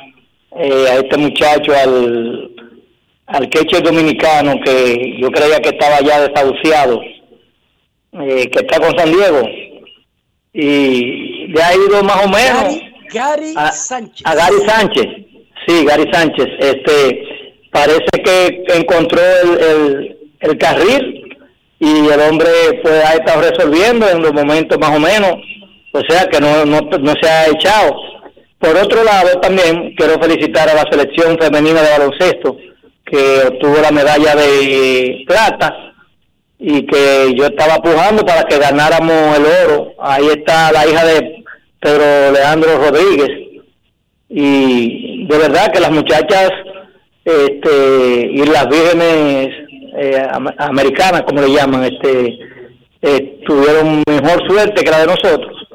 eh, a este muchacho, al, al queche dominicano que yo creía que estaba ya desahuciado, eh, que está con San Diego. Y le ha ido más o menos Gary a, Sánchez. a Gary Sánchez. Sí, Gary Sánchez. Este, parece que encontró el, el, el carril y el hombre pues ha estado resolviendo en los momentos más o menos. O sea que no, no, no se ha echado. Por otro lado, también quiero felicitar a la selección femenina de baloncesto que obtuvo la medalla de plata y que yo estaba pujando para que ganáramos el oro. Ahí está la hija de Pedro Leandro Rodríguez. Y de verdad que las muchachas este, y las vírgenes eh, am- americanas, como le llaman, este, eh, tuvieron mejor suerte que la de nosotros.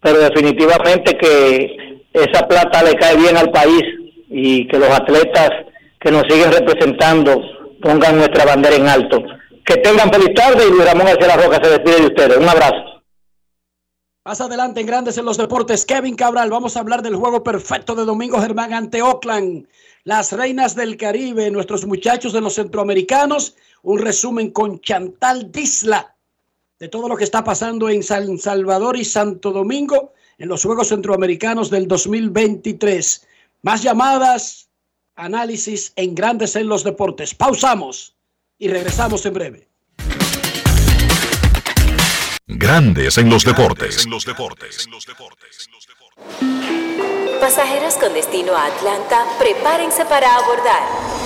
Pero definitivamente que esa plata le cae bien al país y que los atletas que nos siguen representando pongan nuestra bandera en alto. Que tengan feliz tarde y Ramón García La Roca se despide de ustedes. Un abrazo. Más adelante en Grandes en los Deportes, Kevin Cabral, vamos a hablar del juego perfecto de Domingo Germán ante Oakland. Las reinas del Caribe, nuestros muchachos de los centroamericanos, un resumen con Chantal Disla de todo lo que está pasando en San Salvador y Santo Domingo en los Juegos Centroamericanos del 2023. Más llamadas, análisis en Grandes en los Deportes. Pausamos y regresamos en breve. Grandes en los deportes. Pasajeros con destino a Atlanta, prepárense para abordar.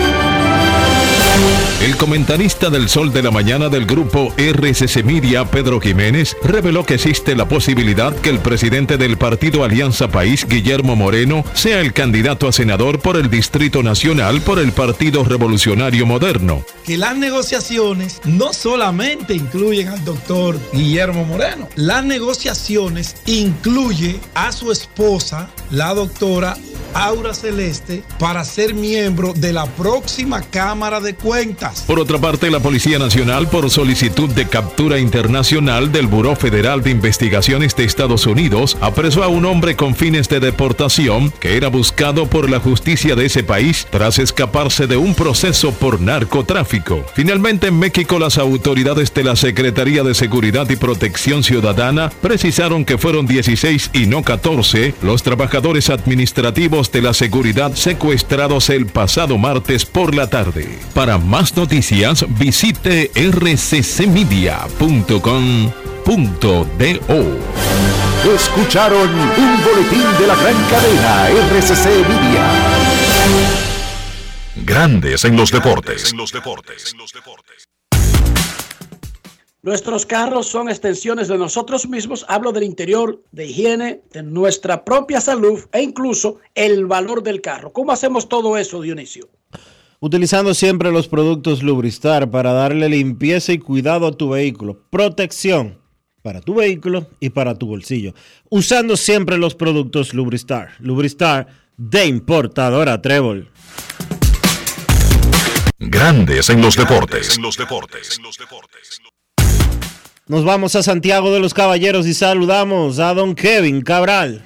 El comentarista del Sol de la Mañana del grupo RCC Media, Pedro Jiménez, reveló que existe la posibilidad que el presidente del partido Alianza País, Guillermo Moreno, sea el candidato a senador por el Distrito Nacional por el Partido Revolucionario Moderno. que las negociaciones no solamente incluyen al doctor Guillermo Moreno, las negociaciones incluye a su esposa, la doctora Aura Celeste, para ser miembro de la próxima Cámara de Cuentas. Por otra parte, la Policía Nacional, por solicitud de captura internacional del Buró Federal de Investigaciones de Estados Unidos, apresó a un hombre con fines de deportación que era buscado por la justicia de ese país tras escaparse de un proceso por narcotráfico. Finalmente, en México, las autoridades de la Secretaría de Seguridad y Protección Ciudadana precisaron que fueron 16 y no 14 los trabajadores administrativos de la seguridad secuestrados el pasado martes por la tarde. Para más noticias, visite rccmedia.com.do. Escucharon un boletín de la gran cadena RCC Media. Grandes en los deportes. Nuestros carros son extensiones de nosotros mismos. Hablo del interior, de higiene, de nuestra propia salud e incluso el valor del carro. ¿Cómo hacemos todo eso, Dionisio? Utilizando siempre los productos Lubristar para darle limpieza y cuidado a tu vehículo. Protección para tu vehículo y para tu bolsillo. Usando siempre los productos Lubristar. Lubristar de importadora Trébol. Grandes en los deportes. Nos vamos a Santiago de los Caballeros y saludamos a don Kevin Cabral.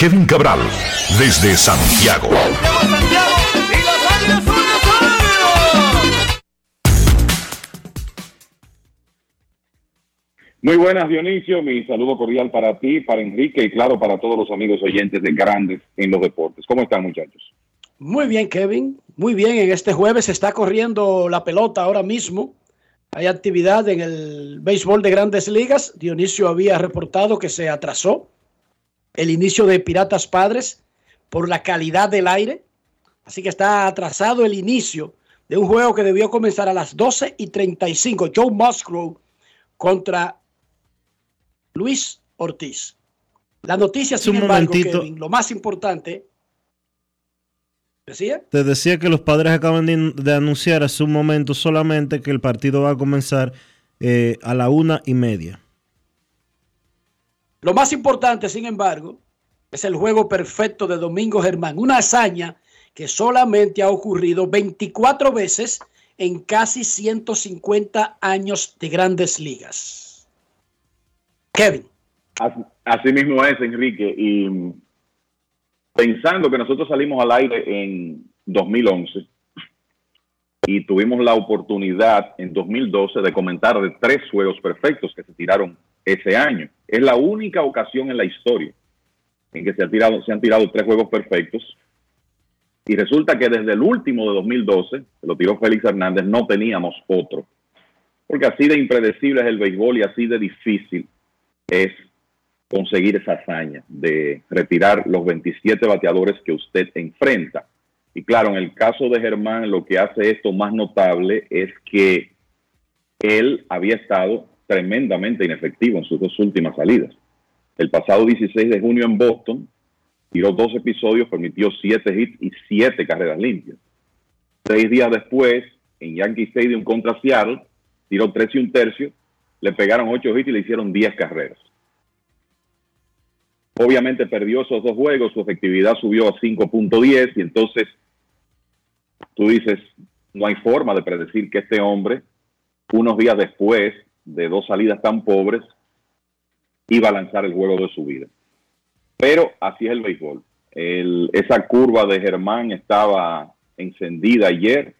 Kevin Cabral, desde Santiago. Muy buenas, Dionisio. Mi saludo cordial para ti, para Enrique y, claro, para todos los amigos oyentes de Grandes en los Deportes. ¿Cómo están, muchachos? Muy bien, Kevin. Muy bien. En este jueves se está corriendo la pelota ahora mismo. Hay actividad en el béisbol de grandes ligas. Dionisio había reportado que se atrasó el inicio de Piratas Padres por la calidad del aire. Así que está atrasado el inicio de un juego que debió comenzar a las 12 y 35. Joe Musgrove contra Luis Ortiz. La noticia, sin Un embargo. Kevin, lo más importante, decía, Te decía que los padres acaban de, de anunciar hace un momento solamente que el partido va a comenzar eh, a la una y media. Lo más importante, sin embargo, es el juego perfecto de Domingo Germán, una hazaña que solamente ha ocurrido 24 veces en casi 150 años de grandes ligas. Kevin. Así, mismo es, Enrique. Y pensando que nosotros salimos al aire en 2011 y tuvimos la oportunidad en 2012 de comentar de tres juegos perfectos que se tiraron ese año. Es la única ocasión en la historia en que se, ha tirado, se han tirado tres juegos perfectos. Y resulta que desde el último de 2012, que lo tiró Félix Hernández, no teníamos otro. Porque así de impredecible es el béisbol y así de difícil es conseguir esa hazaña de retirar los 27 bateadores que usted enfrenta. Y claro, en el caso de Germán, lo que hace esto más notable es que él había estado tremendamente inefectivo en sus dos últimas salidas. El pasado 16 de junio en Boston, tiró dos episodios, permitió siete hits y siete carreras limpias. Seis días después, en Yankee Stadium contra Seattle, tiró tres y un tercio, le pegaron ocho hits y le hicieron diez carreras. Obviamente perdió esos dos juegos, su efectividad subió a 5.10 y entonces tú dices, no hay forma de predecir que este hombre, unos días después de dos salidas tan pobres, iba a lanzar el juego de su vida. Pero así es el béisbol. Esa curva de Germán estaba encendida ayer.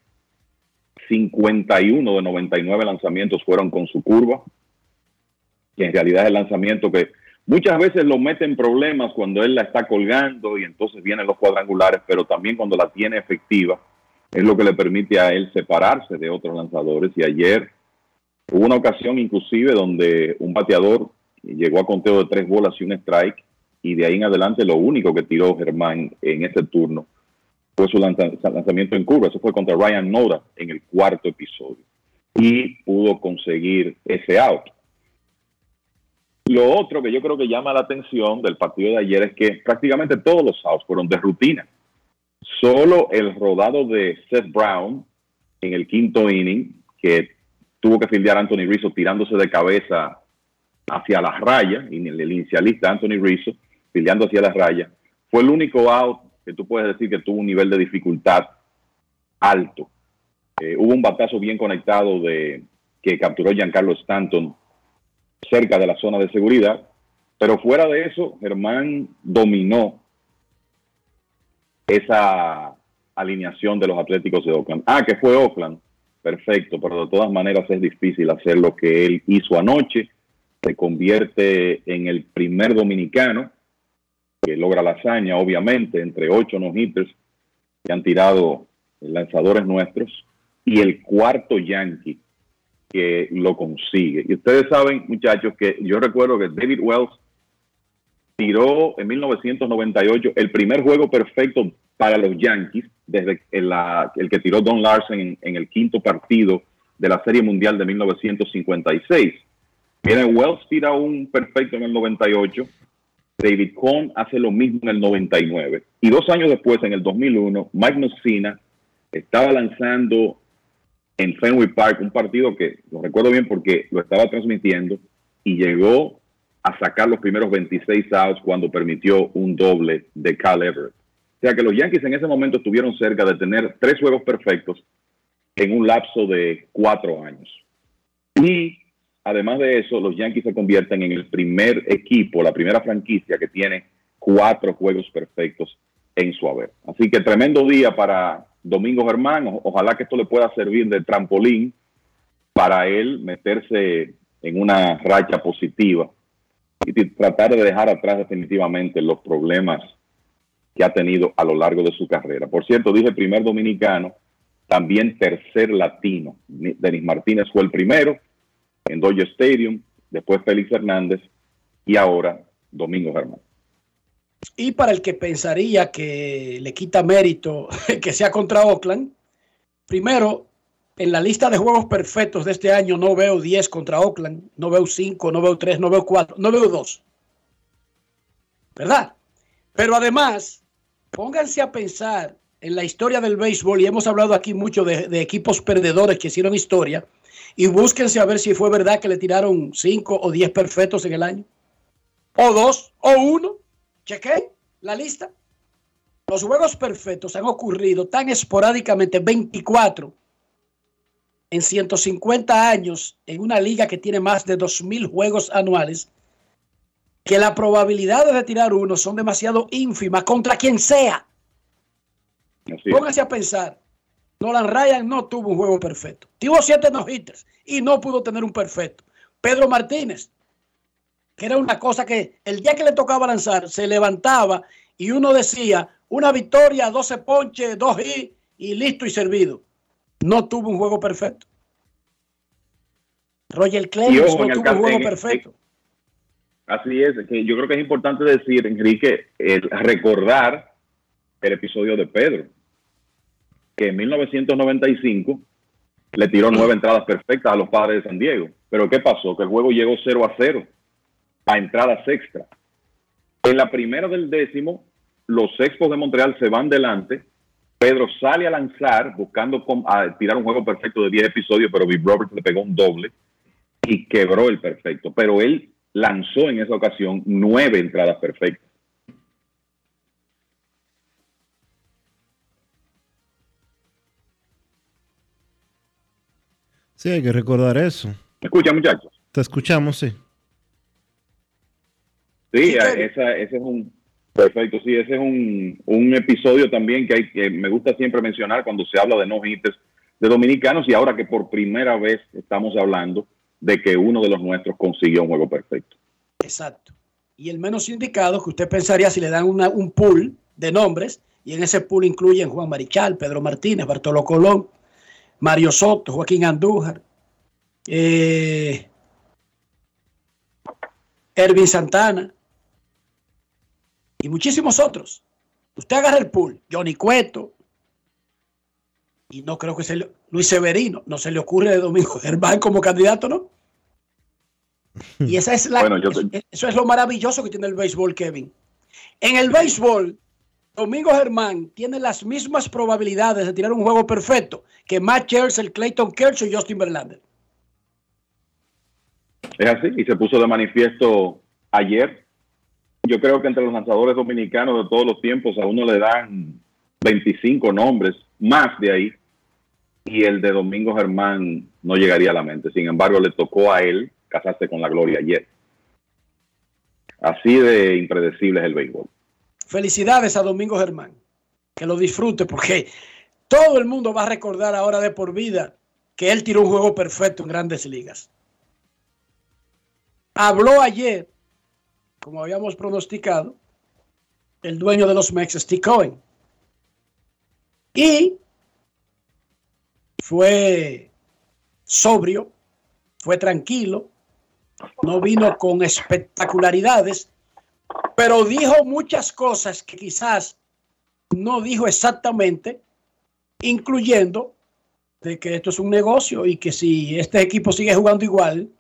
51 de 99 lanzamientos fueron con su curva, que en realidad es el lanzamiento que muchas veces lo mete en problemas cuando él la está colgando y entonces vienen los cuadrangulares, pero también cuando la tiene efectiva es lo que le permite a él separarse de otros lanzadores. Y ayer hubo una ocasión inclusive donde un bateador llegó a conteo de tres bolas y un strike y de ahí en adelante lo único que tiró Germán en ese turno fue su lanza- lanzamiento en curva. Eso fue contra Ryan Nora en el cuarto episodio. Y pudo conseguir ese out. Lo otro que yo creo que llama la atención del partido de ayer es que prácticamente todos los outs fueron de rutina. Solo el rodado de Seth Brown en el quinto inning, que tuvo que fildear Anthony Rizzo tirándose de cabeza hacia la raya, y el inicialista Anthony Rizzo, fildeando hacia la raya, fue el único out que tú puedes decir que tuvo un nivel de dificultad alto. Eh, hubo un batazo bien conectado de que capturó Giancarlo Stanton cerca de la zona de seguridad, pero fuera de eso, Germán dominó esa alineación de los Atléticos de Oakland. Ah, que fue Oakland, perfecto, pero de todas maneras es difícil hacer lo que él hizo anoche. Se convierte en el primer dominicano que logra la hazaña, obviamente, entre ocho no-hitters que han tirado lanzadores nuestros y el cuarto Yankee que lo consigue. Y ustedes saben, muchachos, que yo recuerdo que David Wells tiró en 1998 el primer juego perfecto para los Yankees desde el, que tiró Don Larsen en, el quinto partido de la Serie Mundial de 1956. Viene Wells tira un perfecto en el 98, David Cohn hace lo mismo en el 99 y dos años después, en el 2001, Mike Mussina estaba lanzando en Fenway Park un partido que lo recuerdo bien porque lo estaba transmitiendo y llegó a sacar los primeros 26 outs cuando permitió un doble de Cal Everett. O sea que los Yankees en ese momento estuvieron cerca de tener tres juegos perfectos en un lapso de cuatro años. Y además de eso, los Yankees se convierten en el primer equipo, la primera franquicia que tiene cuatro juegos perfectos en su haber. Así que tremendo día para Domingo Germán. Ojalá que esto le pueda servir de trampolín para él meterse en una racha positiva y tratar de dejar atrás definitivamente los problemas que ha tenido a lo largo de su carrera. Por cierto, dije primer dominicano, también tercer latino. Ni- Denis Martínez fue el primero en Dodger Stadium, después Félix Hernández y ahora Domingo Germán. Y para el que pensaría que le quita mérito (laughs) que sea contra Oakland, primero, en la lista de juegos perfectos de este año no veo 10 contra Oakland, no veo 5, no veo 3, no veo 4, no veo 2. ¿Verdad? Pero además, pónganse a pensar en la historia del béisbol, y hemos hablado aquí mucho de, equipos perdedores que hicieron historia, y búsquense a ver si fue verdad que le tiraron 5 o 10 perfectos en el año. O 2 o 1. Chequé la lista. Los juegos perfectos han ocurrido tan esporádicamente, 24 en 150 años, en una liga que tiene más de 2.000 juegos anuales, que la probabilidad de retirar uno son demasiado ínfimas contra quien sea. Pónganse a pensar. Nolan Ryan no tuvo un juego perfecto. Tuvo siete no-hitters y no pudo tener un perfecto. Pedro Martínez, que era una cosa que el día que le tocaba lanzar, se levantaba y uno decía, una victoria, 12 ponches, 2 hits y listo y servido. No tuvo un juego perfecto. Roger Clemens no tuvo un juego en- perfecto. Así es, que yo creo que es importante decir, Enrique, el recordar el episodio de Pedro, que en 1995 le tiró nueve entradas perfectas a los padres de San Diego. Pero ¿qué pasó? Que el juego llegó 0 a 0 a entradas extra. En la primera del décimo, los Expos de Montreal se van delante. Pedro sale a lanzar buscando a tirar un juego perfecto de 10 episodios, pero Big Roberts le pegó un doble y quebró el perfecto. Pero él lanzó en esa ocasión nueve entradas perfectas. Sí, hay que recordar eso. ¿Me escuchan, muchachos? Te escuchamos, sí. Sí, esa, ese es un perfecto. Sí, ese es un, un episodio también que, hay, que me gusta siempre mencionar cuando se habla de no hitters de dominicanos y ahora que por primera vez estamos hablando de que uno de los nuestros consiguió un juego perfecto. Exacto. Y el menos indicado que usted pensaría si le dan una- un pool de nombres, y en ese pool incluyen Juan Marichal, Pedro Martínez, Bartolo Colón, Mario Soto, Joaquín Andújar, eh, Ervin Santana y muchísimos otros. Usted agarra el pool, Johnny Cueto, y no creo que se le, Luis Severino, no se le ocurre de Domingo Germán como candidato, ¿no? Y esa es la, Bueno, yo- eso, eso es lo maravilloso que tiene el béisbol, Kevin. En el béisbol, Domingo Germán tiene las mismas probabilidades de tirar un juego perfecto que Matt Scherzer, Clayton Kershaw y Justin Verlander. Es así, y se puso de manifiesto ayer. Yo creo que entre los lanzadores dominicanos de todos los tiempos a uno le dan 25 nombres, más de ahí, y el de Domingo Germán no llegaría a la mente. Sin embargo, le tocó a él casarse con la gloria ayer. Así de impredecible es el béisbol. Felicidades a Domingo Germán. Que lo disfrute porque todo el mundo va a recordar ahora de por vida que él tiró un juego perfecto en grandes ligas. Habló ayer, como habíamos pronosticado, el dueño de los Mex, Steve. Y fue sobrio, fue tranquilo, no vino con espectacularidades, pero dijo muchas cosas que quizás no dijo exactamente, incluyendo de que esto es un negocio y que si este equipo sigue jugando igual,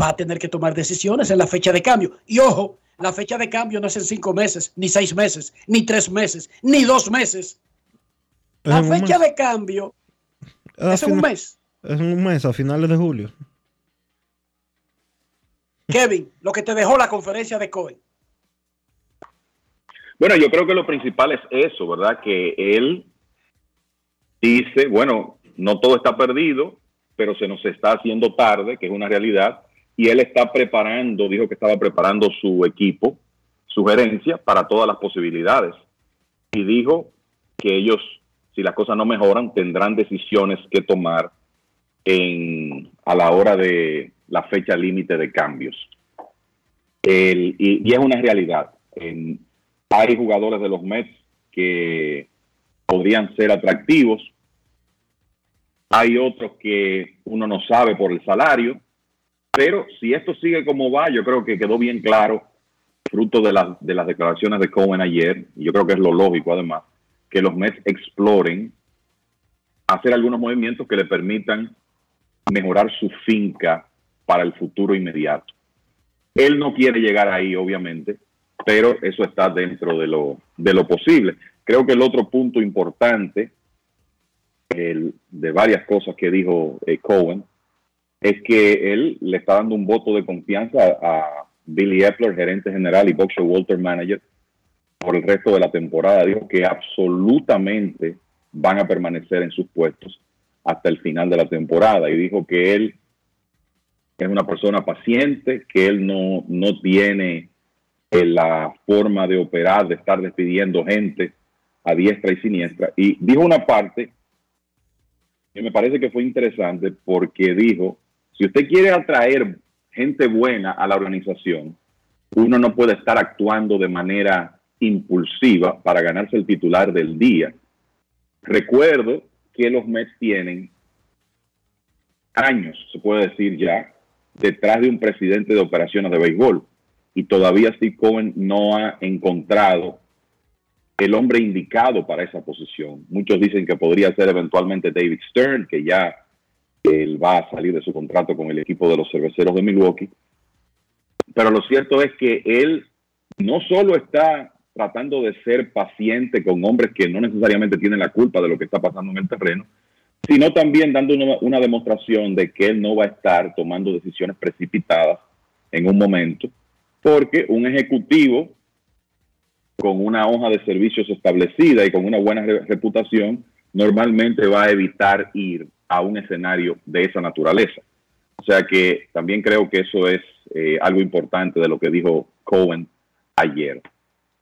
va a tener que tomar decisiones en la fecha de cambio. Y ojo, la fecha de cambio no es en cinco meses, ni seis meses, ni tres meses, ni dos meses. La Es un fecha mes. de cambio A es un fina- mes. Es un mes, a finales de julio. Kevin, lo que te dejó la conferencia de Cohen. Bueno, yo creo que lo principal es eso, ¿verdad? Que él dice, bueno, no todo está perdido, pero se nos está haciendo tarde, que es una realidad, y él está preparando, dijo que estaba preparando su equipo, su gerencia, para todas las posibilidades. Y dijo que ellos, si las cosas no mejoran, tendrán decisiones que tomar en, a la hora de la fecha límite de cambios. Y, es una realidad. Hay jugadores de los Mets que podrían ser atractivos. Hay otros que uno no sabe por el salario. Pero si esto sigue como va, yo creo que quedó bien claro, fruto de, las de las declaraciones de Cohen ayer, y yo creo que es lo lógico además, que los Mets exploren hacer algunos movimientos que le permitan mejorar su finca para el futuro inmediato. Él no quiere llegar ahí, obviamente, pero eso está dentro de lo, de lo posible. Creo que el otro punto importante el- de varias cosas que dijo eh, Cohen es que él le está dando un voto de confianza a, Billy Epler, gerente general, y Bob Walter, manager, por el resto de la temporada. Dijo que absolutamente van a permanecer en sus puestos hasta el final de la temporada y dijo que él es una persona paciente, que él no, no tiene eh, la forma de operar, de estar despidiendo gente a diestra y siniestra. Y dijo una parte que me parece que fue interesante porque dijo, si usted quiere atraer gente buena a la organización, uno no puede estar actuando de manera impulsiva para ganarse el titular del día. Recuerdo que los Mets tienen años, se puede decir ya, detrás de un presidente de operaciones de béisbol y todavía Steve Cohen no ha encontrado el hombre indicado para esa posición. Muchos dicen que podría ser eventualmente David Stern, que ya él va a salir de su contrato con el equipo de los cerveceros de Milwaukee. Pero lo cierto es que él no solo está tratando de ser paciente con hombres que no necesariamente tienen la culpa de lo que está pasando en el terreno, sino también dando una, una demostración de que él no va a estar tomando decisiones precipitadas en un momento, porque un ejecutivo con una hoja de servicios establecida y con una buena re- reputación normalmente va a evitar ir a un escenario de esa naturaleza. O sea que también creo que eso es eh, algo importante de lo que dijo Cohen ayer.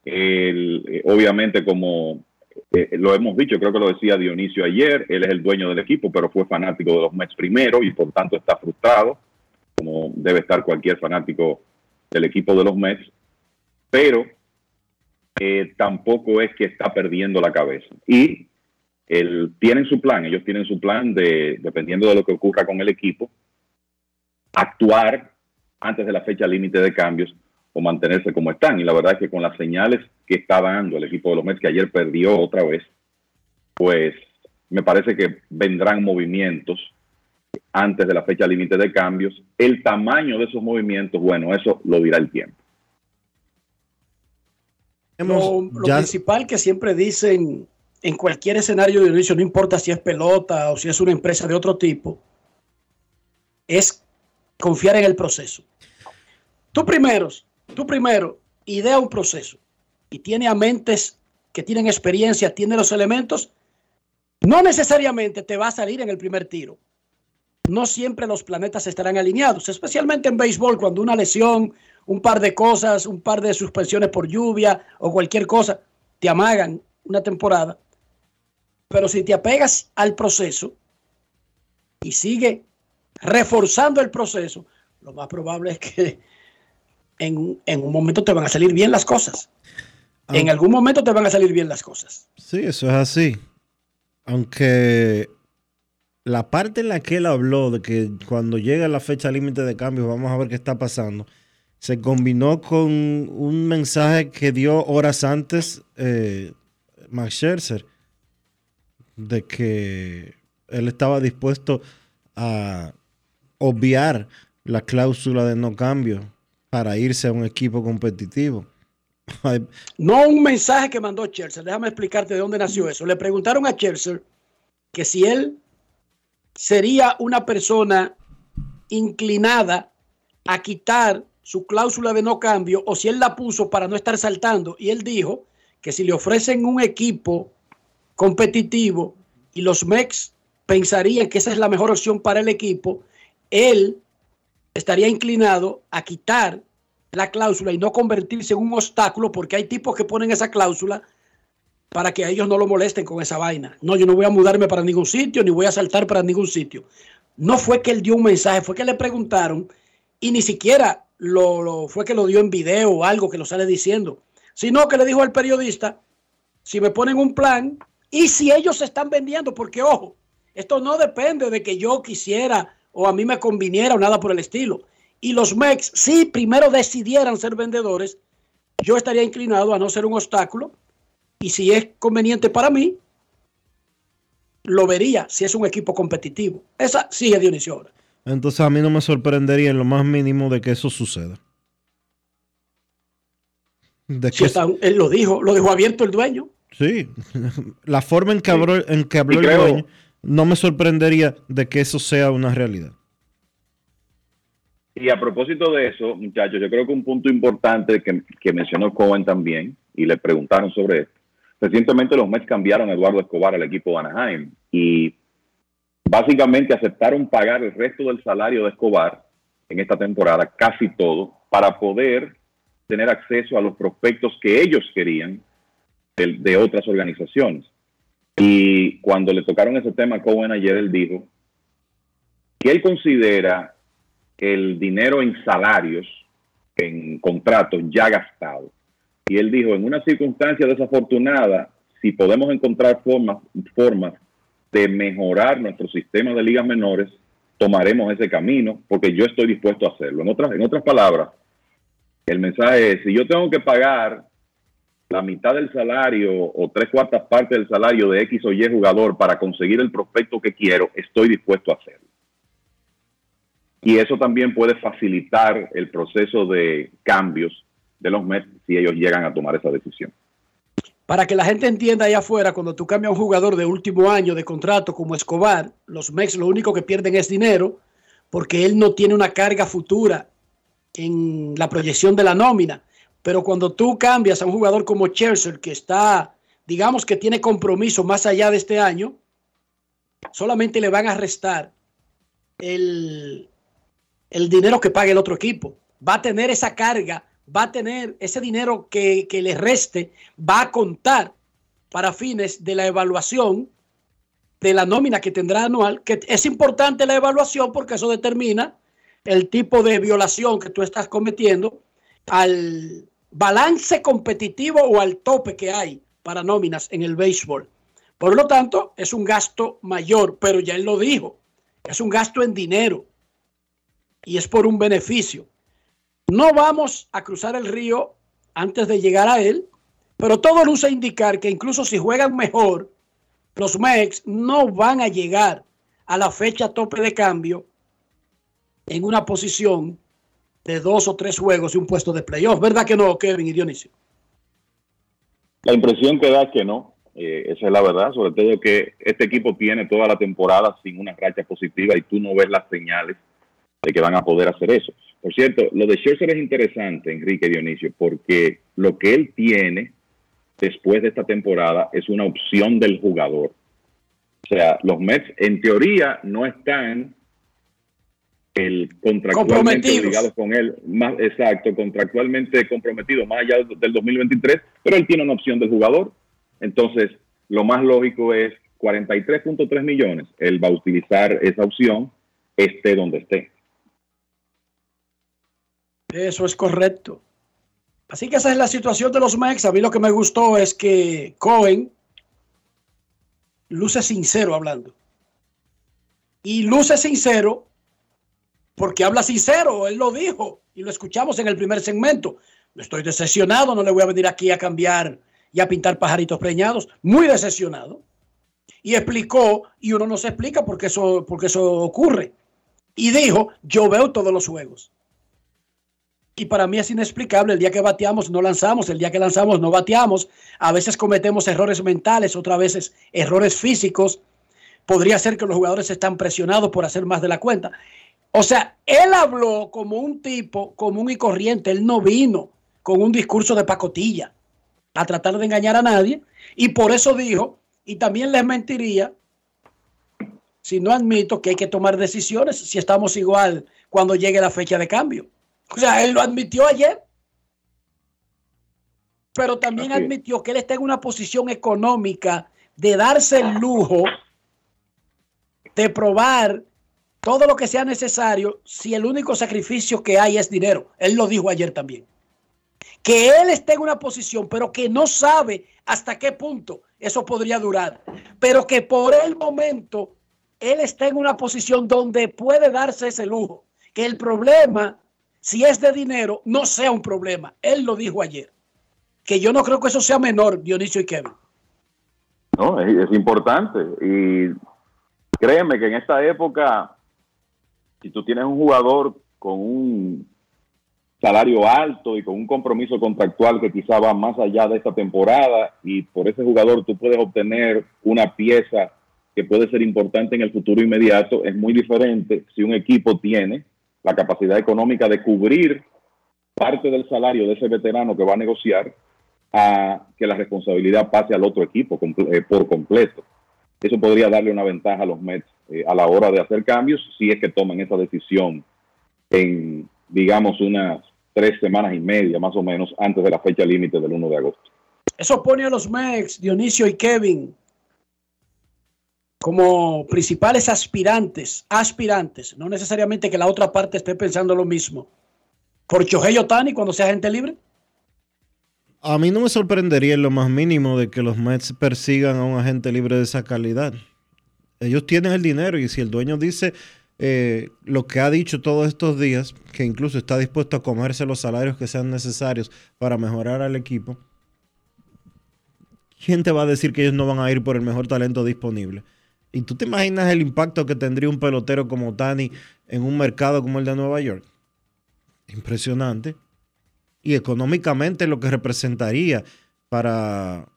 Él, eh, obviamente, como eh, lo hemos dicho, creo que lo decía Dionisio ayer, él es el dueño del equipo, pero fue fanático de los Mets primero y por tanto está frustrado, como debe estar cualquier fanático del equipo de los Mets, pero eh, tampoco es que está perdiendo la cabeza. Y él, tienen su plan, ellos tienen su plan de, dependiendo de lo que ocurra con el equipo, actuar antes de la fecha límite de cambios o mantenerse como están. Y la verdad es que con las señales que está dando el equipo de los Mets, que ayer perdió otra vez, pues me parece que vendrán movimientos antes de la fecha límite de cambios. El tamaño de esos movimientos, bueno, eso lo dirá el tiempo. Lo, lo principal que siempre dicen en cualquier escenario de inicio, no importa si es pelota o si es una empresa de otro tipo, es confiar en el proceso. Tú primero, tú primero idea un proceso y tiene a mentes que tienen experiencia, tiene los elementos, no necesariamente te va a salir en el primer tiro. No siempre los planetas estarán alineados, especialmente en béisbol, cuando una lesión, un par de cosas, un par de suspensiones por lluvia o cualquier cosa te amagan una temporada. Pero si te apegas al proceso y sigue reforzando el proceso, lo más probable es que en, en un momento te van a salir bien las cosas. En algún momento te van a salir bien las cosas. Sí, eso es así. Aunque la parte en la que él habló de que cuando llega la fecha límite de cambios vamos a ver qué está pasando, se combinó con un mensaje que dio horas antes eh, Max Scherzer de que él estaba dispuesto a obviar la cláusula de no cambio para irse a un equipo competitivo. No un mensaje que mandó Scherzer. Déjame explicarte de dónde nació eso. Le preguntaron a Scherzer que si él sería una persona inclinada a quitar su cláusula de no cambio o si él la puso para no estar saltando. Y él dijo que si le ofrecen un equipo competitivo y los Mex pensarían que esa es la mejor opción para el equipo, él estaría inclinado a quitar la cláusula y no convertirse en un obstáculo porque hay tipos que ponen esa cláusula para que a ellos no lo molesten con esa vaina. No, yo no voy a mudarme para ningún sitio ni voy a saltar para ningún sitio. No fue que él dio un mensaje, fue que le preguntaron y ni siquiera lo, lo fue que lo dio en video o algo que lo sale diciendo, sino que le dijo al periodista, si me ponen un plan y si ellos se están vendiendo, porque ojo, esto no depende de que yo quisiera o a mí me conviniera o nada por el estilo. Y los MEX, si primero decidieran ser vendedores, yo estaría inclinado a no ser un obstáculo. Y si es conveniente para mí, lo vería si es un equipo competitivo. Esa sigue Dionisio ahora. Entonces a mí no me sorprendería en lo más mínimo de que eso suceda. De Si que está- él lo dijo, lo dejó abierto el dueño. Sí, la forma en que habló, en que habló el dueño, no me sorprendería de que eso sea una realidad. Y a propósito de eso, muchachos, yo creo que un punto importante que, que mencionó Cohen también, y le preguntaron sobre esto, recientemente los Mets cambiaron a Eduardo Escobar al equipo de Anaheim y básicamente aceptaron pagar el resto del salario de Escobar en esta temporada, casi todo, para poder tener acceso a los prospectos que ellos querían de, otras organizaciones. Y cuando le tocaron ese tema Cohen ayer, él dijo que él considera el dinero en salarios, en contratos ya gastados. Y él dijo, en una circunstancia desafortunada, si podemos encontrar formas, formas de mejorar nuestro sistema de ligas menores, tomaremos ese camino, porque yo estoy dispuesto a hacerlo. En otras, en otras palabras, el mensaje es, si yo tengo que pagar la mitad del salario o tres cuartas partes del salario de X o Y jugador para conseguir el prospecto que quiero, estoy dispuesto a hacerlo. Y eso también puede facilitar el proceso de cambios de los Mets si ellos llegan a tomar esa decisión. Para que la gente entienda allá afuera, cuando tú cambias a un jugador de último año de contrato como Escobar, los Mets lo único que pierden es dinero porque él no tiene una carga futura en la proyección de la nómina. Pero cuando tú cambias a un jugador como Chelsea, que está, digamos que tiene compromiso más allá de este año, solamente le van a restar el, el dinero que pague el otro equipo. Va a tener esa carga, va a tener ese dinero que, que le reste, va a contar para fines de la evaluación de la nómina que tendrá anual, que es importante la evaluación porque eso determina el tipo de violación que tú estás cometiendo al balance competitivo o al tope que hay para nóminas en el béisbol. Por lo tanto, es un gasto mayor, pero ya él lo dijo, es un gasto en dinero y es por un beneficio. No vamos a cruzar el río antes de llegar a él, pero todo luce indicar que incluso si juegan mejor, los Mex no van a llegar a la fecha tope de cambio en una posición dos o tres juegos y un puesto de playoff. ¿Verdad que no, Kevin y Dionisio? La impresión que da es que no. Eh, esa es la verdad, sobre todo que este equipo tiene toda la temporada sin una racha positiva y tú no ves las señales de que van a poder hacer eso. Por cierto, lo de Scherzer es interesante, Enrique Dionisio, porque lo que él tiene después de esta temporada es una opción del jugador. O sea, los Mets en teoría no están el contractualmente obligados con él, más exacto, contractualmente comprometido más allá del 2023, pero él tiene una opción del jugador. Entonces, lo más lógico es 43.3 millones. Él va a utilizar esa opción, esté donde esté. Eso es correcto. Así que esa es la situación de los Mex. A mí lo que me gustó es que Cohen luce sincero hablando. Y luce sincero porque habla sincero, él lo dijo y lo escuchamos en el primer segmento. Estoy decepcionado, no le voy a venir aquí a cambiar y a pintar pajaritos preñados. Muy decepcionado. Y explicó, y uno no se explica por qué eso, porque eso ocurre. Y dijo, yo veo todos los juegos. Y para mí es inexplicable, el día que bateamos no lanzamos, el día que lanzamos no bateamos, a veces cometemos errores mentales, otras veces errores físicos. Podría ser que los jugadores están presionados por hacer más de la cuenta. O sea, él habló como un tipo común y corriente, él no vino con un discurso de pacotilla a tratar de engañar a nadie. Y por eso dijo, y también les mentiría si no admito que hay que tomar decisiones si estamos igual cuando llegue la fecha de cambio. O sea, él lo admitió ayer, pero también admitió que él está en una posición económica de darse el lujo de probar todo lo que sea necesario si el único sacrificio que hay es dinero. Él lo dijo ayer también. Que él esté en una posición, pero que no sabe hasta qué punto eso podría durar. Pero que por el momento él está en una posición donde puede darse ese lujo. Que el problema, si es de dinero, no sea un problema. Él lo dijo ayer. Que yo no creo que eso sea menor, Dionisio y Kevin. No, es, es importante. Y créeme que en esta época si tú tienes un jugador con un salario alto y con un compromiso contractual que quizá va más allá de esta temporada y por ese jugador tú puedes obtener una pieza que puede ser importante en el futuro inmediato, es muy diferente si un equipo tiene la capacidad económica de cubrir parte del salario de ese veterano que va a negociar a que la responsabilidad pase al otro equipo eh, por completo. Eso podría darle una ventaja a los Mets eh, a la hora de hacer cambios si es que toman esa decisión en, digamos, unas tres semanas y media más o menos antes de la fecha límite del 1 de agosto. Eso pone a los Mets, Dionisio y Kevin, como principales aspirantes, aspirantes, no necesariamente que la otra parte esté pensando lo mismo, por Chohei Otani cuando sea gente libre. A mí no me sorprendería en lo más mínimo de que los Mets persigan a un agente libre de esa calidad. Ellos tienen el dinero y si el dueño dice eh, lo que ha dicho todos estos días, que incluso está dispuesto a comerse los salarios que sean necesarios para mejorar al equipo, ¿quién te va a decir que ellos no van a ir por el mejor talento disponible? ¿Y tú te imaginas el impacto que tendría un pelotero como Tani en un mercado como el de Nueva York? Impresionante. Y económicamente lo que representaría para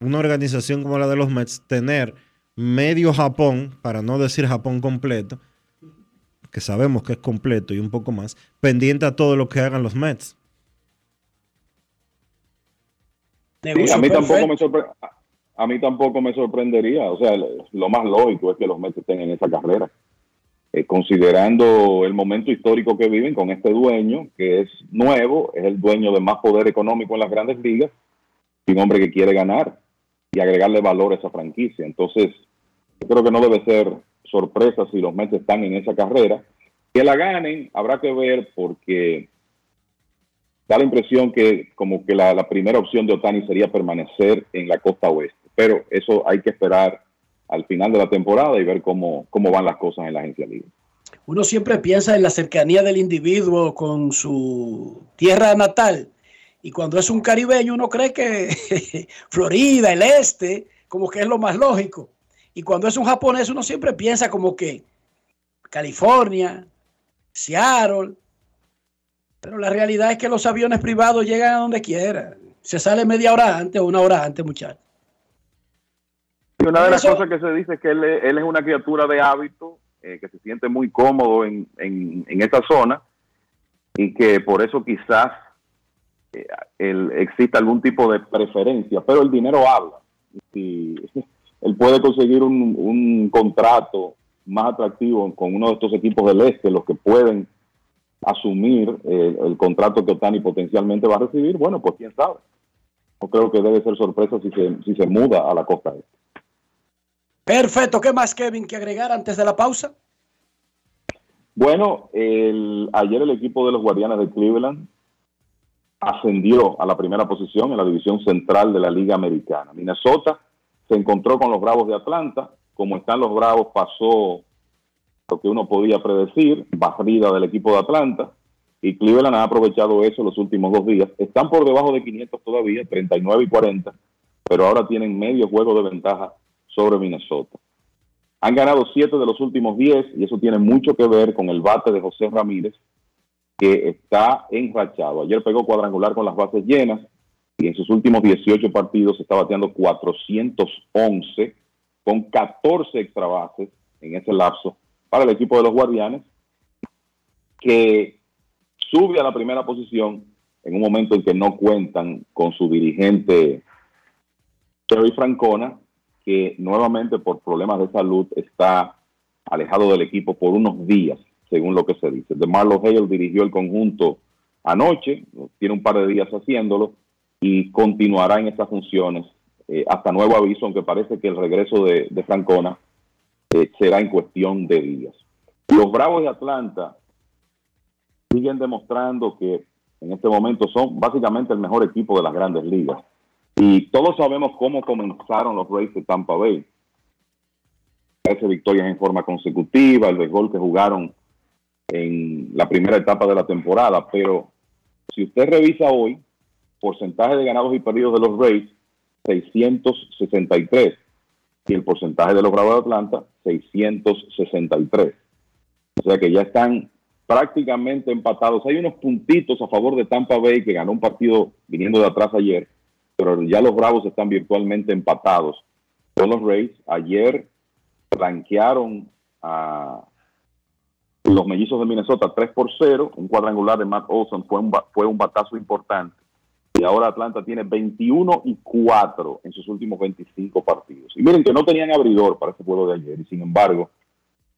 una organización como la de los Mets tener medio Japón, para no decir Japón completo, que sabemos que es completo y un poco más, pendiente a todo lo que hagan los Mets. Sí, a, mí tampoco me a mí tampoco me sorprendería. O sea, lo más lógico es que los Mets estén en esa carrera. Eh, considerando el momento histórico que viven con este dueño, que es nuevo, es el dueño de más poder económico en las grandes ligas, y un hombre que quiere ganar y agregarle valor a esa franquicia. Entonces, yo creo que no debe ser sorpresa si los Mets están en esa carrera. Que la ganen, habrá que ver porque da la impresión que como que la, la primera opción de Otani sería permanecer en la costa oeste. Pero eso hay que esperar al final de la temporada y ver cómo, cómo van las cosas en la agencia libre. Uno siempre piensa en la cercanía del individuo con su tierra natal. Y cuando es un caribeño, uno cree que (laughs) Florida, el este, como que es lo más lógico. Y cuando es un japonés, uno siempre piensa como que California, Seattle. Pero la realidad es que los aviones privados llegan a donde quiera. Se sale media hora antes o una hora antes, muchachos. Y una de las Eso- cosas que se dice es que él, es- él es una criatura de hábito, eh, que se siente muy cómodo en, en, en esa zona y que por eso quizás eh, él- exista algún tipo de preferencia, pero el dinero habla. Si (laughs) él puede conseguir un, un contrato más atractivo con uno de estos equipos del este, los que pueden asumir eh, el contrato que Otani potencialmente va a recibir, bueno, pues quién sabe. No creo que debe ser sorpresa si se, si se muda a la costa este. Perfecto. ¿Qué más, Kevin, que agregar antes de la pausa? Bueno, el- ayer el equipo de los Guardianes de Cleveland ascendió a la primera posición en la división central de la Liga Americana. Minnesota se encontró con los Bravos de Atlanta. Como están los Bravos, pasó lo que uno podía predecir, barrida del equipo de Atlanta. Y Cleveland ha aprovechado eso los últimos dos días. Están por debajo de 500 todavía, 39 y 40, pero ahora tienen medio juego de ventaja sobre Minnesota. Han ganado siete de los últimos 10 y eso tiene mucho que ver con el bate de José Ramírez, que está enrachado. Ayer pegó cuadrangular con las bases llenas y en sus últimos 18 partidos está bateando 411 con 14 extra bases en ese lapso para el equipo de los Guardianes, que sube a la primera posición en un momento en que no cuentan con su dirigente Terry Francona, que nuevamente por problemas de salud está alejado del equipo por unos días, según lo que se dice. De Marlo Hale dirigió el conjunto anoche, tiene un par de días haciéndolo y continuará en esas funciones eh, hasta nuevo aviso, aunque parece que el regreso de, Francona eh, será en cuestión de días. Los Bravos de Atlanta siguen demostrando que en este momento son básicamente el mejor equipo de las grandes ligas. Y todos sabemos cómo comenzaron los Rays de Tampa Bay. Ese victorias en forma consecutiva, el béisbol que jugaron en la primera etapa de la temporada. Pero si usted revisa hoy, porcentaje de ganados y perdidos de los Rays, 663. Y el porcentaje de los Bravos de Atlanta, 663. O sea que ya están prácticamente empatados. Hay unos puntitos a favor de Tampa Bay que ganó un partido viniendo de atrás ayer, pero ya los Bravos están virtualmente empatados con los Rays. Ayer blanquearon a los mellizos de Minnesota 3 por 0. Un cuadrangular de Matt Olson fue un, fue un batazo importante. Y ahora Atlanta tiene 21 y 4 en sus últimos 25 partidos. Y miren que no tenían abridor para ese juego de ayer. Y sin embargo,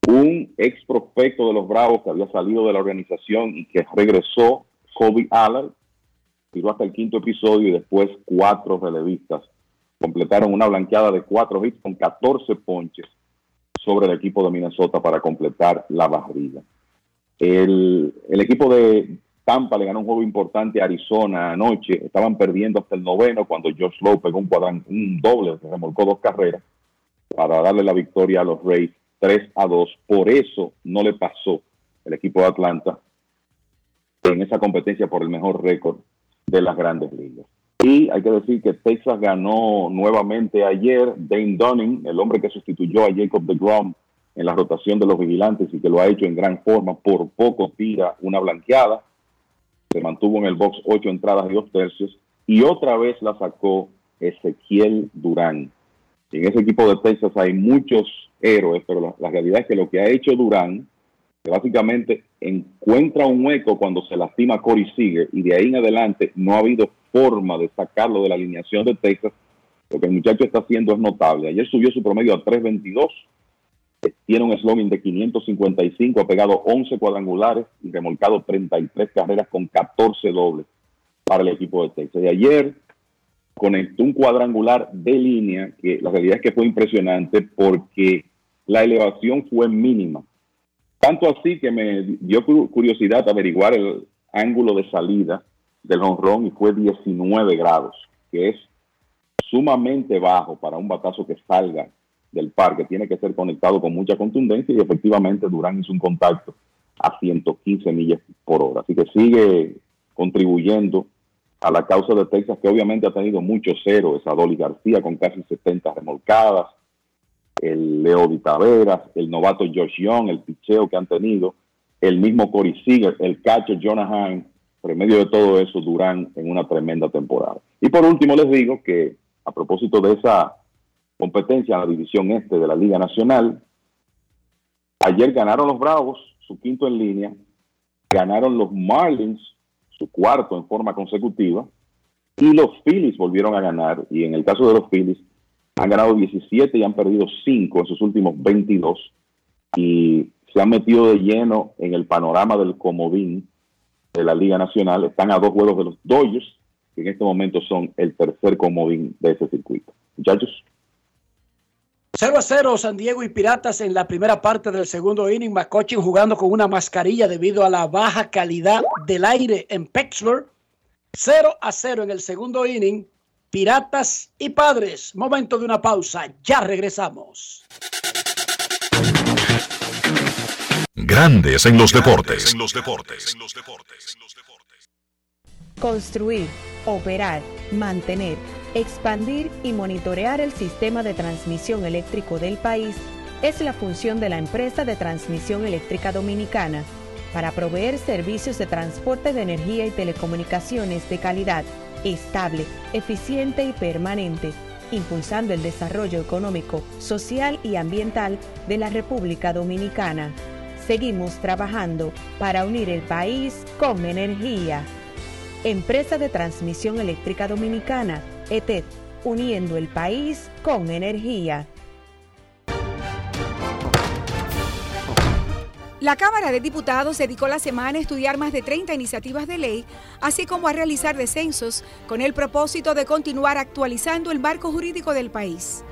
un ex prospecto de los Bravos que había salido de la organización y que regresó, Kobe Allard, tiró hasta el quinto episodio y después cuatro relevistas completaron una blanqueada de cuatro hits con 14 ponches sobre el equipo de Minnesota para completar la barriga. El, equipo de Tampa le ganó un juego importante a Arizona anoche. Estaban perdiendo hasta el noveno cuando Josh Lowe pegó un, un doble, que remolcó dos carreras para darle la victoria a los Rays 3 a 2. Por eso no le pasó el equipo de Atlanta en esa competencia por el mejor récord de las grandes ligas. Y hay que decir que Texas ganó nuevamente ayer. Dane Dunning, el hombre que sustituyó a Jacob DeGrom en la rotación de los vigilantes y que lo ha hecho en gran forma, por poco tira una blanqueada. Se mantuvo en el box ocho entradas y dos tercios. Y otra vez la sacó Ezequiel Durán. En ese equipo de Texas hay muchos héroes, pero la realidad es que lo que ha hecho Durán, que básicamente encuentra un hueco cuando se lastima Corey Seager y de ahí en adelante no ha habido forma de sacarlo de la alineación de Texas. Lo que el muchacho está haciendo es notable. Ayer subió su promedio a 3.22, tiene un slogan de 555, ha pegado 11 cuadrangulares y remolcado 33 carreras con 14 dobles para el equipo de Texas. Y ayer conectó un cuadrangular de línea que la realidad es que fue impresionante porque la elevación fue mínima. Tanto así que me dio curiosidad averiguar el ángulo de salida del honrón y fue 19 grados, que es sumamente bajo para un batazo que salga del parque. Tiene que ser conectado con mucha contundencia y efectivamente Durán hizo un contacto a 115 millas por hora. Así que sigue contribuyendo a la causa de Texas, que obviamente ha tenido muchos héroes, a Dolly García con casi 70 remolcadas, el Leo Taveras, el novato Josh Young, el picheo que han tenido, el mismo Corey Seager, el catcher Jonah Hine, en medio de todo eso, Durán en una tremenda temporada. Y por último les digo que a propósito de esa competencia en la división este de la Liga Nacional, ayer ganaron los Bravos, su quinto en línea, ganaron los Marlins su cuarto en forma consecutiva, y los Phillies volvieron a ganar, y en el caso de los Phillies, han ganado 17 y han perdido 5 en sus últimos 22, y se han metido de lleno en el panorama del comodín de la Liga Nacional, están a dos juegos de los Dodgers, que en este momento son el tercer comodín de ese circuito. Muchachos. 0 a 0 San Diego y Piratas en la primera parte del segundo inning. McCutcheon jugando con una mascarilla debido a la baja calidad del aire en Pittsburgh. 0 a 0 en el segundo inning. Piratas y Padres. Momento de una pausa. Ya regresamos. Grandes en los deportes. En los deportes. Construir, operar, mantener Expandir y monitorear el sistema de transmisión eléctrico del país es la función de la empresa de transmisión eléctrica dominicana para proveer servicios de transporte de energía y telecomunicaciones de calidad, estable, eficiente y permanente, impulsando el desarrollo económico, social y ambiental de la República Dominicana. Seguimos trabajando para unir el país con energía. Empresa de Transmisión Eléctrica Dominicana ETED, uniendo el país con energía. La Cámara de Diputados dedicó la semana a estudiar más de 30 iniciativas de ley, así como a realizar descensos, con el propósito de continuar actualizando el marco jurídico del país.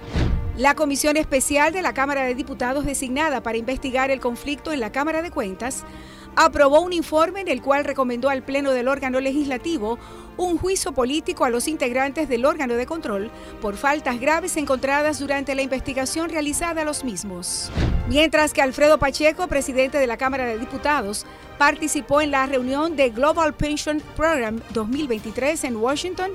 La Comisión Especial de la Cámara de Diputados designada para investigar el conflicto en la Cámara de Cuentas aprobó un informe en el cual recomendó al Pleno del órgano legislativo un juicio político a los integrantes del órgano de control por faltas graves encontradas durante la investigación realizada a los mismos. Mientras que Alfredo Pacheco, presidente de la Cámara de Diputados, participó en la reunión de Global Pension Program 2023 en Washington,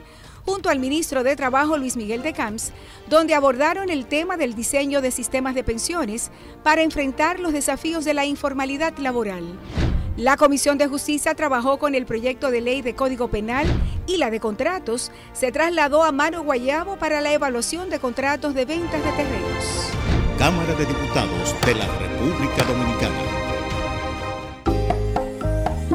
junto al ministro de Trabajo Luis Miguel de Camps, donde abordaron el tema del diseño de sistemas de pensiones para enfrentar los desafíos de la informalidad laboral. La Comisión de Justicia trabajó con el proyecto de ley de Código Penal y la de contratos se trasladó a Mano Guayabo para la evaluación de contratos de ventas de terrenos. Cámara de Diputados de la República Dominicana.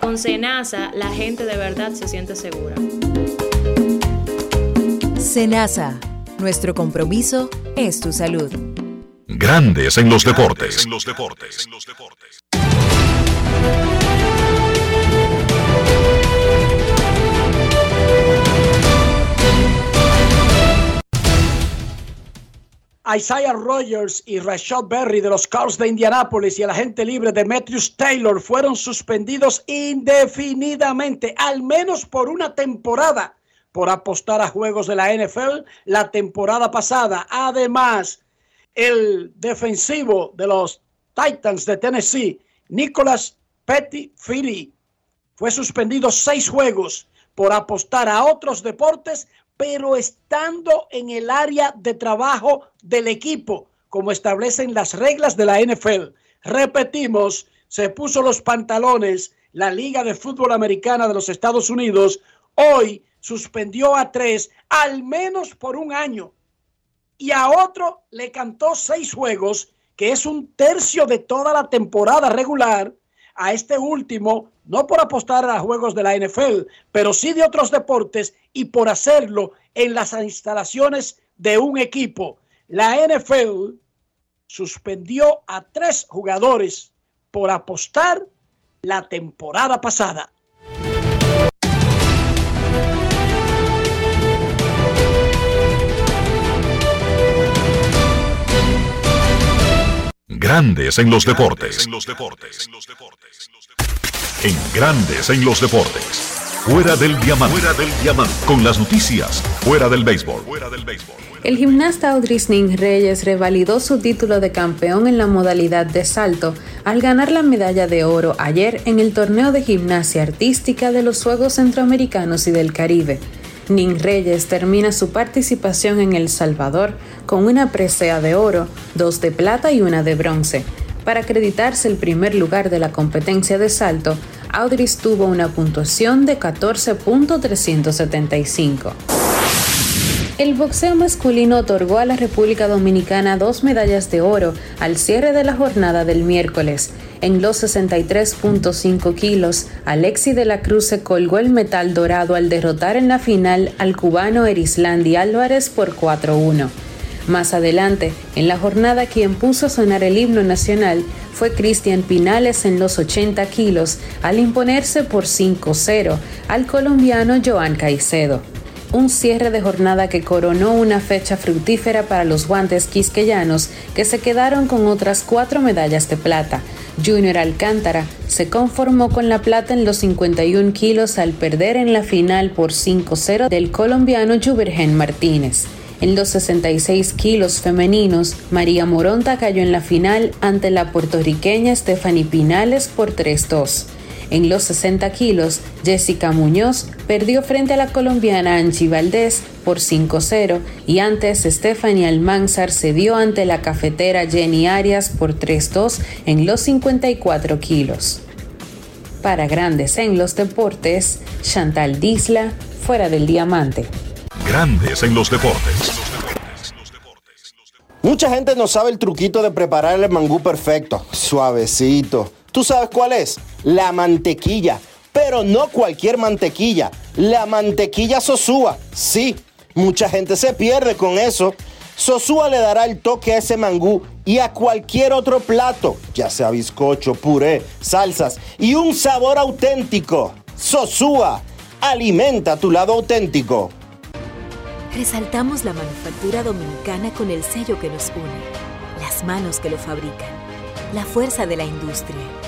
Con Senasa, la gente de verdad se siente segura. Senasa, nuestro compromiso es tu salud. Grandes en los deportes. En los deportes. Isaiah Rogers y Rashad Berry de los Cars de Indianápolis y el agente libre Demetrius Taylor fueron suspendidos indefinidamente, al menos por una temporada, por apostar a juegos de la NFL la temporada pasada. Además, el defensivo de los Titans de Tennessee, Nicholas Petty Philly, fue suspendido seis juegos por apostar a otros deportes pero estando en el área de trabajo del equipo, como establecen las reglas de la NFL. Repetimos, se puso los pantalones la Liga de Fútbol Americana de los Estados Unidos. Hoy suspendió a tres, al menos por un año. Y a otro le cantó seis juegos, que es un tercio de toda la temporada regular. A este último no por apostar a juegos de la NFL, pero sí de otros deportes y por hacerlo en las instalaciones de un equipo. La NFL suspendió a tres jugadores por apostar la temporada pasada. Grandes en los deportes. En Grandes en los deportes. Fuera del diamante. Fuera del diamante. Con las noticias. Fuera del béisbol. Fuera del béisbol. El gimnasta Audris Ning Reyes revalidó su título de campeón en la modalidad de salto al ganar la medalla de oro ayer en el torneo de gimnasia artística de los Juegos Centroamericanos y del Caribe. Ning Reyes termina su participación en El Salvador con una presea de oro, dos de plata y una de bronce. Para acreditarse el primer lugar de la competencia de salto, Audris tuvo una puntuación de 14.375. El boxeo masculino otorgó a la República Dominicana dos medallas de oro al cierre de la jornada del miércoles. En los 63.5 kilos, Alexi de la Cruz se colgó el metal dorado al derrotar en la final al cubano Erislandi Álvarez por 4-1. Más adelante, en la jornada quien puso a sonar el himno nacional fue Cristian Pinales en los 80 kilos al imponerse por 5-0 al colombiano Joan Caicedo. Un cierre de jornada que coronó una fecha fructífera para los guantes quisqueyanos que se quedaron con otras cuatro medallas de plata. Junior Alcántara se conformó con la plata en los 51 kilos al perder en la final por 5-0 del colombiano Jubergen Martínez. En los 66 kilos femeninos, María Moronta cayó en la final ante la puertorriqueña Stephanie Pinales por 3-2. En los 60 kilos, Jessica Muñoz perdió frente a la colombiana Angie Valdés por 5-0 y antes Stephanie Almanzar cedió ante la cafetera Jenny Arias por 3-2 en los 54 kilos. Para grandes en los deportes, Chantal Disla, fuera del diamante. Grandes en los deportes. Mucha gente no sabe el truquito de preparar el mangú perfecto, suavecito. ¿Tú sabes cuál es? La mantequilla. Pero no cualquier mantequilla. La mantequilla Sosúa. Sí, mucha gente se pierde con eso. Sosúa le dará el toque a ese mangú y a cualquier otro plato, ya sea bizcocho, puré, salsas y un sabor auténtico. Sosúa, alimenta tu lado auténtico. Resaltamos la manufactura dominicana con el sello que nos une, las manos que lo fabrican, la fuerza de la industria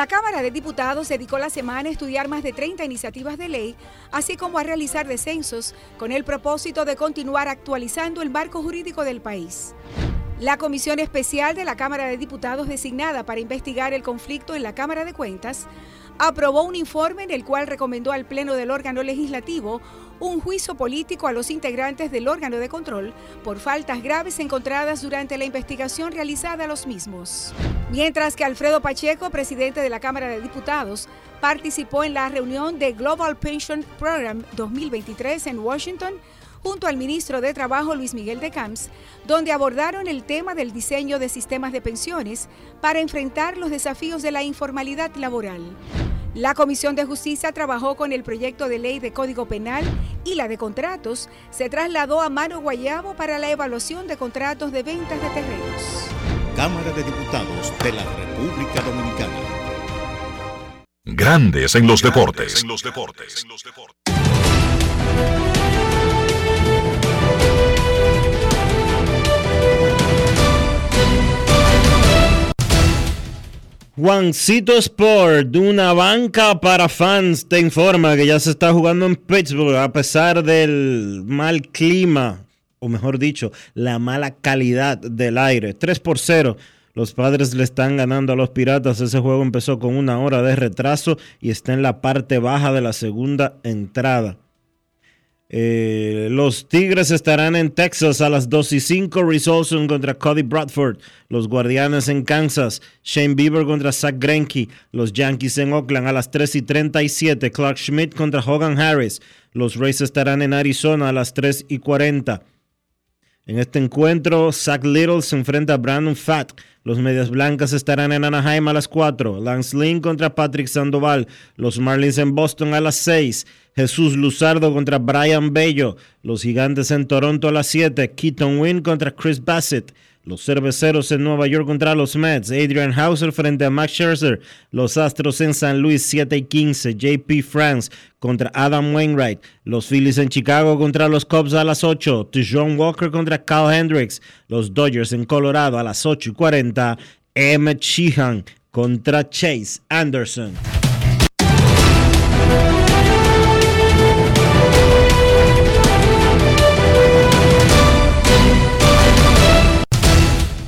La Cámara de Diputados dedicó la semana a estudiar más de 30 iniciativas de ley, así como a realizar descensos, con el propósito de continuar actualizando el marco jurídico del país. La Comisión Especial de la Cámara de Diputados designada para investigar el conflicto en la Cámara de Cuentas aprobó un informe en el cual recomendó al Pleno del órgano legislativo un juicio político a los integrantes del órgano de control por faltas graves encontradas durante la investigación realizada a los mismos. Mientras que Alfredo Pacheco, presidente de la Cámara de Diputados, participó en la reunión de Global Pension Program 2023 en Washington, junto al ministro de Trabajo Luis Miguel de Camps, donde abordaron el tema del diseño de sistemas de pensiones para enfrentar los desafíos de la informalidad laboral. La Comisión de Justicia trabajó con el proyecto de ley de Código Penal y la de contratos se trasladó a Mano Guayabo para la evaluación de contratos de ventas de terrenos. Cámara de Diputados de la República Dominicana. Grandes en los deportes. Juancito Sport, una banca para fans, te informa que ya se está jugando en Pittsburgh a pesar del mal clima, o mejor dicho, la mala calidad del aire. 3 por 0. Los padres le están ganando a los piratas. Ese juego empezó con una hora de retraso y está en la parte baja de la segunda entrada. Eh, los Tigres estarán en Texas a las 2 y 5. Reese contra Cody Bradford. Los Guardianes en Kansas. Shane Bieber contra Zach Greinke. Los Yankees en Oakland a las 3 y 37. Clark Schmidt contra Hogan Harris. Los Rays estarán en Arizona a las 3 y 40. En este encuentro, Zach Little se enfrenta a Brandon Fatt. Los Medias Blancas estarán en Anaheim a las 4. Lance Lynn contra Patrick Sandoval. Los Marlins en Boston a las 6. Jesús Luzardo contra Brian Bello. Los Gigantes en Toronto a las 7. Keaton Wynn contra Chris Bassett. Los Cerveceros en Nueva York contra los Mets. Adrian Hauser frente a Max Scherzer. Los Astros en San Luis 7 y 15. JP France contra Adam Wainwright. Los Phillies en Chicago contra los Cubs a las 8. John Walker contra Kyle Hendricks. Los Dodgers en Colorado a las 8 y 40. Emmett Sheehan contra Chase Anderson.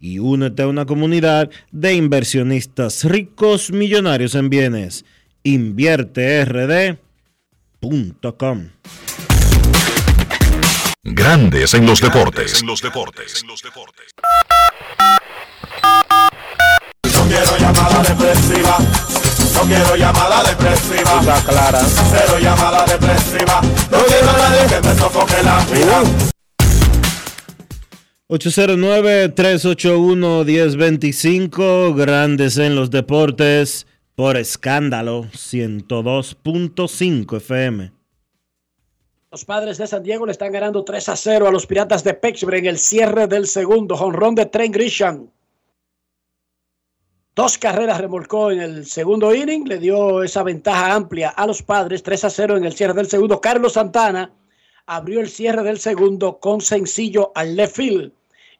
y únete a una comunidad de inversionistas ricos millonarios en bienes. InvierteRD.com Grandes en los deportes. En los deportes. No quiero llamada depresiva. No quiero llamada depresiva. Está clara. Cero llamada depresiva. No quiero a nadie que me sofoque la vida. 809-381-1025, Grandes en los Deportes, por escándalo, 102.5 FM. Los padres de San Diego le están ganando 3 a 0 a los Piratas de Pittsburgh en el cierre del segundo. Jonrón de Trent Grisham. Dos carreras remolcó en el segundo inning, le dio esa ventaja amplia a los padres, 3 a 0 en el cierre del segundo. Carlos Santana abrió el cierre del segundo con sencillo al left field.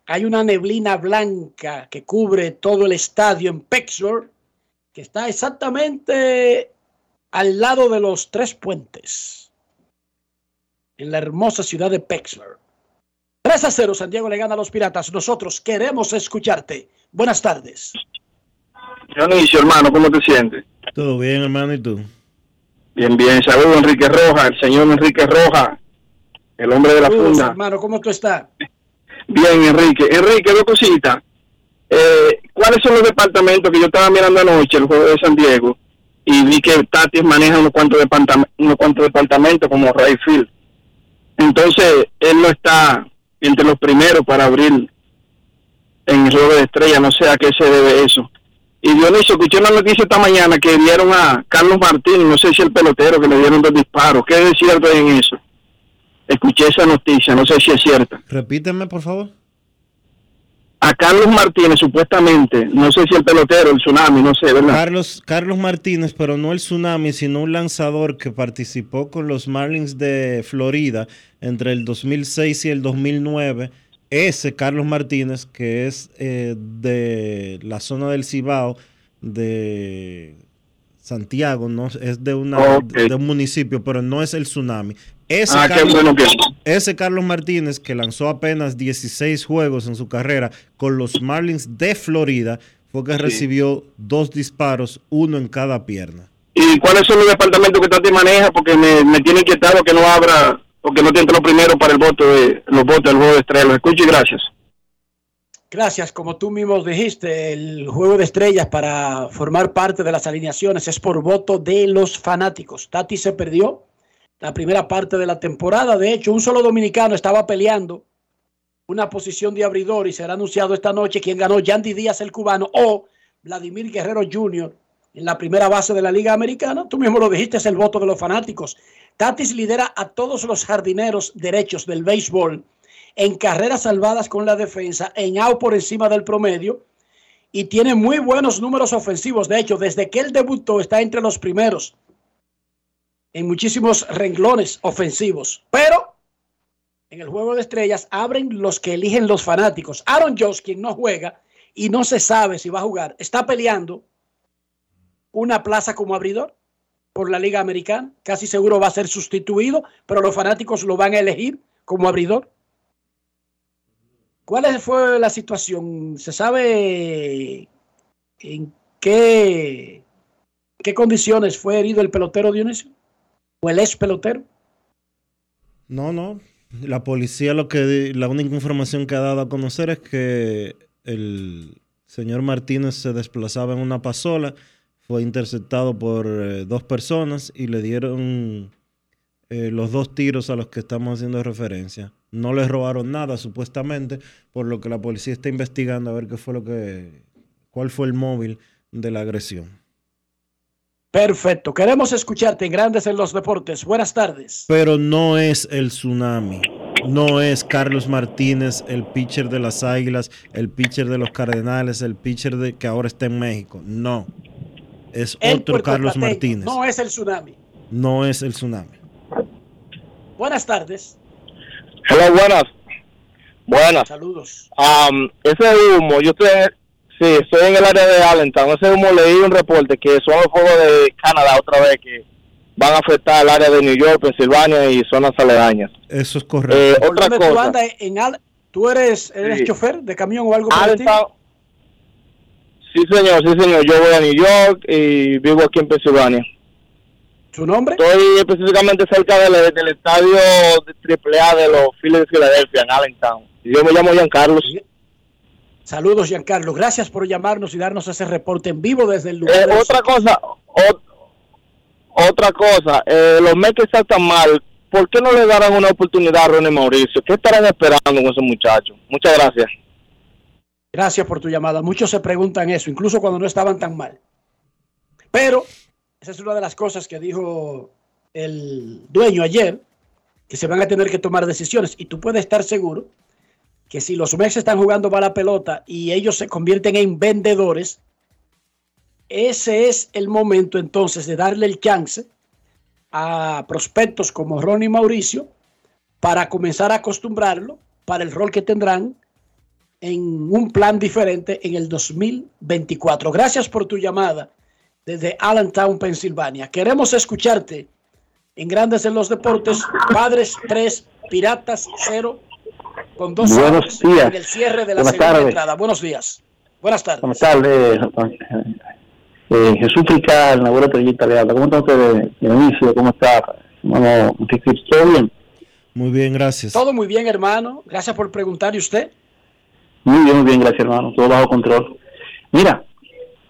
Hay una neblina blanca que cubre todo el estadio en Pittsburgh, que está exactamente al lado de los tres puentes, en la hermosa ciudad de Pittsburgh. 3 a 0, Santiago le gana a los Piratas. Nosotros queremos escucharte. Buenas tardes. Dionisio, hermano, ¿cómo te sientes? Todo bien, hermano, ¿y tú? Bien, bien. Saludos, Enrique Roja, el señor Enrique Roja, el hombre de la Saludos, funda. hermano, ¿cómo tú estás? Bien, Enrique. Enrique, dos cositas. Eh, ¿Cuáles son los departamentos que yo estaba mirando anoche, el juego de San Diego, y vi que Tatis maneja unos cuantos, departam- unos cuantos departamentos como Rayfield? Entonces, él no está entre los primeros para abrir en el juego de estrella, no sé a qué se debe eso. Y Dionisio, escuché una noticia esta mañana que dieron a Carlos Martín, no sé si el pelotero, que le dieron dos disparos. ¿Qué es cierto en eso? Escuché esa noticia, no sé si es cierta. Repíteme, por favor. a Carlos Martínez, supuestamente, no sé si el pelotero, el tsunami, no sé, ¿verdad? Carlos, Carlos Martínez, pero no el Tsunami, sino un lanzador que participó con los Marlins de Florida entre el 2006 y el 2009. Ese Carlos Martínez, que es eh, de la zona del Cibao, de Santiago, no es de, una, de un municipio, pero no es el Tsunami. Ese, Ah, qué Carlos, bueno que- ese Carlos Martínez, que lanzó apenas 16 juegos en su carrera con los Marlins de Florida, fue que recibió dos disparos, uno en cada pierna. ¿Y cuáles son los departamentos que Tati maneja? Porque me, me tiene inquietado que no abra, porque no tiene lo primero para el voto de los votos del juego de estrella. Los escucho y gracias. Gracias, como tú mismo dijiste, el juego de estrellas para formar parte de las alineaciones es por voto de los fanáticos. Tati se perdió la primera parte de la temporada. De hecho, un solo dominicano estaba peleando una posición de abridor y será anunciado esta noche quién ganó, Yandy Díaz el cubano o Vladimir Guerrero Jr. en la primera base de la Liga Americana. Tú mismo lo dijiste, es el voto de los fanáticos. Tatis lidera a todos los jardineros derechos del béisbol en carreras salvadas con la defensa, en out por encima del promedio y tiene muy buenos números ofensivos. De hecho, desde que él debutó está entre los primeros en muchísimos renglones ofensivos. Pero en el juego de estrellas abren los que eligen los fanáticos. Aaron Josh, quien no juega y no se sabe si va a jugar, está peleando una plaza como abridor por la Liga Americana. Casi seguro va a ser sustituido, pero los fanáticos lo van a elegir como abridor. ¿Cuál fue la situación? ¿Se sabe en qué, qué condiciones fue herido el pelotero Dionisio? ¿O el ex pelotero? No, no. La policía lo que la única información que ha dado a conocer es que el señor Martínez se desplazaba en una pasola, fue interceptado por eh, dos personas y le dieron eh, los dos tiros a los que estamos haciendo referencia. No le robaron nada supuestamente, por lo que la policía está investigando a ver qué fue lo que, cuál fue el móvil de la agresión. Perfecto. Queremos escucharte en Grandes en los Deportes. Buenas tardes. Pero no es el tsunami. No es Carlos Martínez, el pitcher de las Águilas, el pitcher de los Cardenales, el pitcher de, que ahora está en México. No. Es El otro Carlos Martínez. No es el tsunami. No es el tsunami. Buenas tardes. Hola, buenas. Buenas. Saludos. Am, ese humo, yo estoy, sí, estoy en el área de Allentown. Ese humo leí un reporte que son los juegos de Canadá otra vez que van a afectar el área de New York, Pensilvania y zonas aledañas. Eso es correcto. Eh, ¿Por otra dónde tú cosa. andas en Al- ¿Tú eres, eres Sí. chofer de camión o algo? Allentown. Sí, señor, sí, señor. Yo voy a New York y vivo aquí en Pensilvania. ¿Su nombre? Estoy específicamente cerca del, del estadio de AAA de los Phillies de Filadelfia, en Allentown. Yo me llamo Giancarlos. Saludos, Giancarlo. Gracias por llamarnos y darnos ese reporte en vivo desde el lugar. Eh, otra cosa, ot- otra cosa, eh, los Mets que están tan mal, ¿por qué no le darán una oportunidad a Ronnie Mauricio? ¿Qué estarán esperando con esos muchachos? Muchas gracias. Gracias por tu llamada. Muchos se preguntan eso, incluso cuando no estaban tan mal. Pero esa es una de las cosas que dijo el dueño ayer, que se van a tener que tomar decisiones. Y tú puedes estar seguro que si los Mets están jugando mala pelota y ellos se convierten en vendedores, ese es el momento entonces de darle el chance a prospectos como Ronnie Mauricio para comenzar a acostumbrarlo para el rol que tendrán en un plan diferente en el 2024. Gracias por tu llamada desde Allentown, Pensilvania. Queremos escucharte en Grandes en los Deportes, Padres 3, Piratas 0, con dos Buenos días. en el cierre de la Buenas segunda tardes. entrada. Buenos días. Buenas tardes. Buenas tardes. Eh, Jesús Frical, la abuela Trellita le habla. ¿Cómo está usted, Dionisio? ¿Cómo está? Hermano, ¿todo bien? Muy bien, gracias. Todo muy bien, hermano. Gracias por preguntar. ¿Y usted? Muy bien, muy bien, gracias, hermano. Todo bajo control. Mira,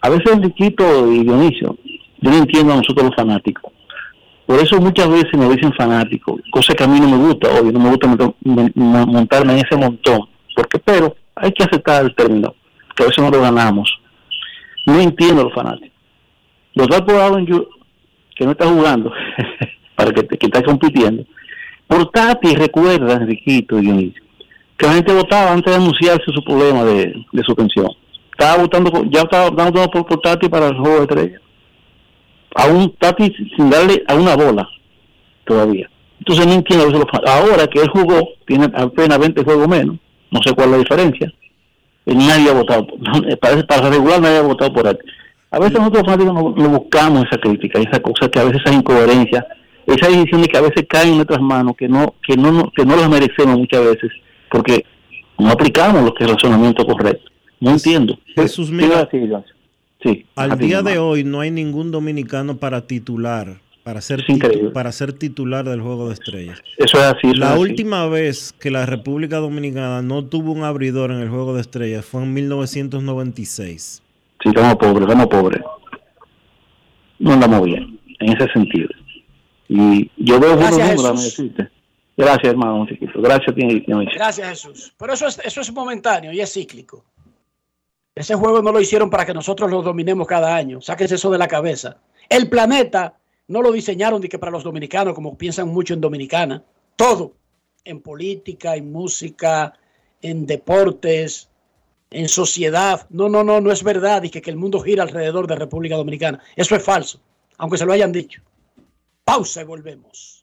a veces Enriquito y Dionisio, yo no entiendo a nosotros los fanáticos. Por eso muchas veces me dicen fanático, cosa que a mí no me gusta, obvio, no me gusta monta- mon- mon- montarme en ese montón. Porque, pero hay que aceptar el término, que a veces no lo ganamos. No entiendo a los fanáticos. Los da por que no está jugando, (laughs) para que, que está compitiendo. Por Tati, recuerda, Enriquito y Dionisio, que la gente votaba antes de anunciarse su problema de, de suspensión. Estaba votando, ya estaba votando por, por Tati para el juego de estrellas. Aún Tati sin darle a una bola todavía. Entonces no entiendo a los Ahora que él jugó, tiene apenas 20 juegos menos, no sé cuál es la diferencia. eh, Nadie ha votado, por- (laughs) parece para regular nadie ha votado por él. A veces nosotros fanáticos no, no buscamos esa crítica, esa cosa que a veces esa incoherencia, esas decisiones que a veces caen en nuestras manos, que no, que no, no- que no las merecemos muchas veces, porque no aplicamos lo que es el razonamiento correcto. No entiendo. Jesús, mira, sí. Al día de hoy no hay ningún dominicano para titular, para ser, titu- para ser titular del Juego de Estrellas. Eso es así. eso La es así. última vez que la República Dominicana no tuvo un abridor en el Juego de Estrellas fue en 1996. Sí, estamos pobres, estamos pobres. No andamos bien, en ese sentido. Y yo veo buenos Gracias, Jesús. deciste. Gracias, hermano chiquito. Gracias, tiene, tiene- Gracias, Jesús. Pero eso es, eso es momentáneo y es cíclico. Ese juego no lo hicieron para que nosotros lo dominemos cada año. Sáquense eso de la cabeza. El planeta no lo diseñaron de que para los dominicanos, como piensan mucho en Dominicana. Todo. En política, en música, en deportes, en sociedad. No, no, no, no es verdad y que, que el mundo gira alrededor de República Dominicana. Eso es falso, aunque se lo hayan dicho. Pausa y volvemos.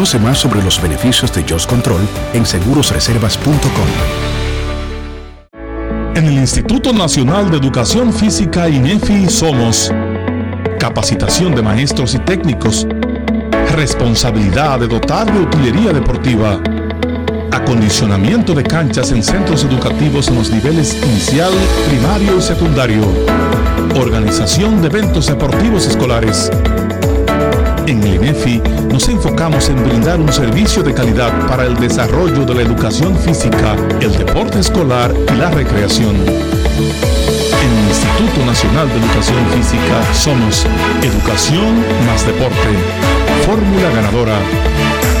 Conoce más sobre los beneficios de Just Control en segurosreservas.com. En el Instituto Nacional de Educación Física INEFI somos capacitación de maestros y técnicos, responsabilidad de dotar de utilería deportiva, acondicionamiento de canchas en centros educativos en los niveles inicial, primario y secundario, organización de eventos deportivos escolares. En el INEFI nos enfocamos en brindar un servicio de calidad para el desarrollo de la educación física, el deporte escolar y la recreación. En el Instituto Nacional de Educación Física somos Educación más Deporte. Fórmula ganadora.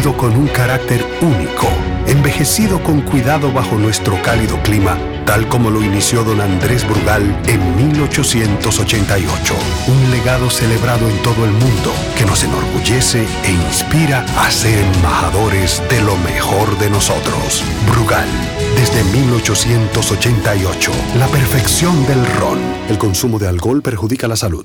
con un carácter único, envejecido con cuidado bajo nuestro cálido clima, tal como lo inició don Andrés Brugal en 1888. Un legado celebrado en todo el mundo que nos enorgullece e inspira a ser embajadores de lo mejor de nosotros. Brugal, desde 1888, la perfección del ron. El consumo de alcohol perjudica la salud.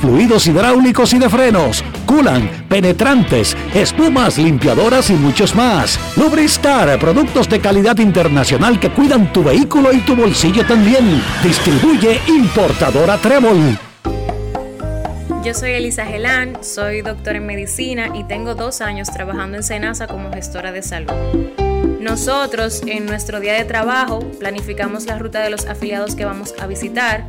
fluidos hidráulicos y de frenos, culan, penetrantes, espumas, limpiadoras y muchos más. Lubristar, productos de calidad internacional que cuidan tu vehículo y tu bolsillo también. Distribuye importadora Trébol. Yo soy Elisa Gelán, soy doctora en medicina y tengo dos años trabajando en Senasa como gestora de salud. Nosotros en nuestro día de trabajo planificamos la ruta de los afiliados que vamos a visitar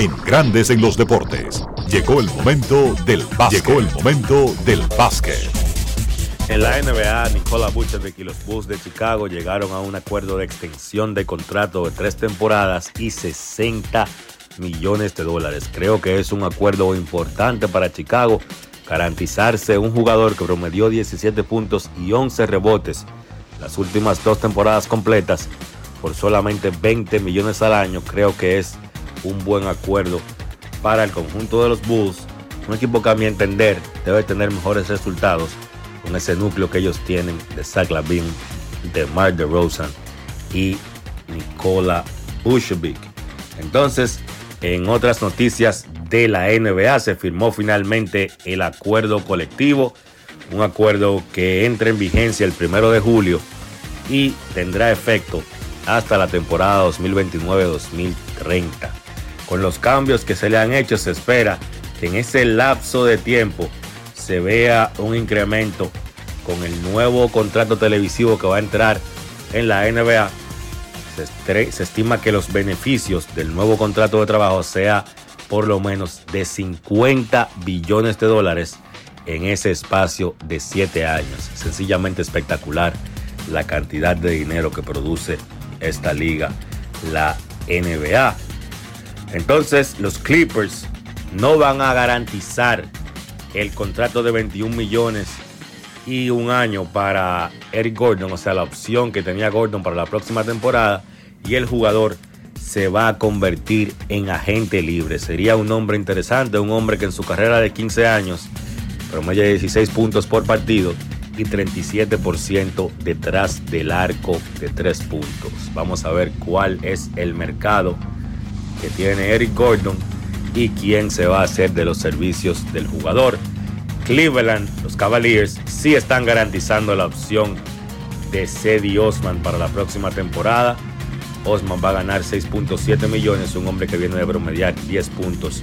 En Grandes en los Deportes. Llegó el momento del básquet. Llegó el momento del básquet. En la NBA, Nikola Vucevic y los Bulls de Chicago llegaron a un acuerdo de extensión de contrato de tres temporadas y 60 millones de dólares. Creo que es un acuerdo importante para Chicago garantizarse un jugador que promedió 17 puntos y 11 rebotes las últimas dos temporadas completas por solamente 20 millones al año. Creo que es un buen acuerdo para el conjunto de los Bulls. Un equipo que a mi entender debe tener mejores resultados con ese núcleo que ellos tienen de Zach Lavin, de Mark DeRozan y Nikola Vucevic. Entonces, en otras noticias de la NBA se firmó finalmente el acuerdo colectivo, un acuerdo que entra en vigencia el primero de julio y tendrá efecto hasta la temporada 2029-2030. Con los cambios que se le han hecho se espera que en ese lapso de tiempo se vea un incremento con el nuevo contrato televisivo que va a entrar en la NBA. Se, estima que los beneficios del nuevo contrato de trabajo sea por lo menos de 50 billones de dólares en ese espacio de 7 años. Sencillamente espectacular la cantidad de dinero que produce esta liga, la NBA. Entonces los Clippers no van a garantizar el contrato de 21 millones y un año para Eric Gordon, o sea, la opción que tenía Gordon para la próxima temporada, y el jugador se va a convertir en agente libre. Sería un hombre interesante, un hombre que en su carrera de 15 años promedia 16 puntos por partido y 37% detrás del arco de 3 puntos. Vamos a ver cuál es el mercado que tiene Eric Gordon y quién se va a hacer de los servicios del jugador. Cleveland, los Cavaliers, sí están garantizando la opción de Cedi Osman para la próxima temporada. Osman va a ganar 6.7 millones, un hombre que viene de promediar 10 puntos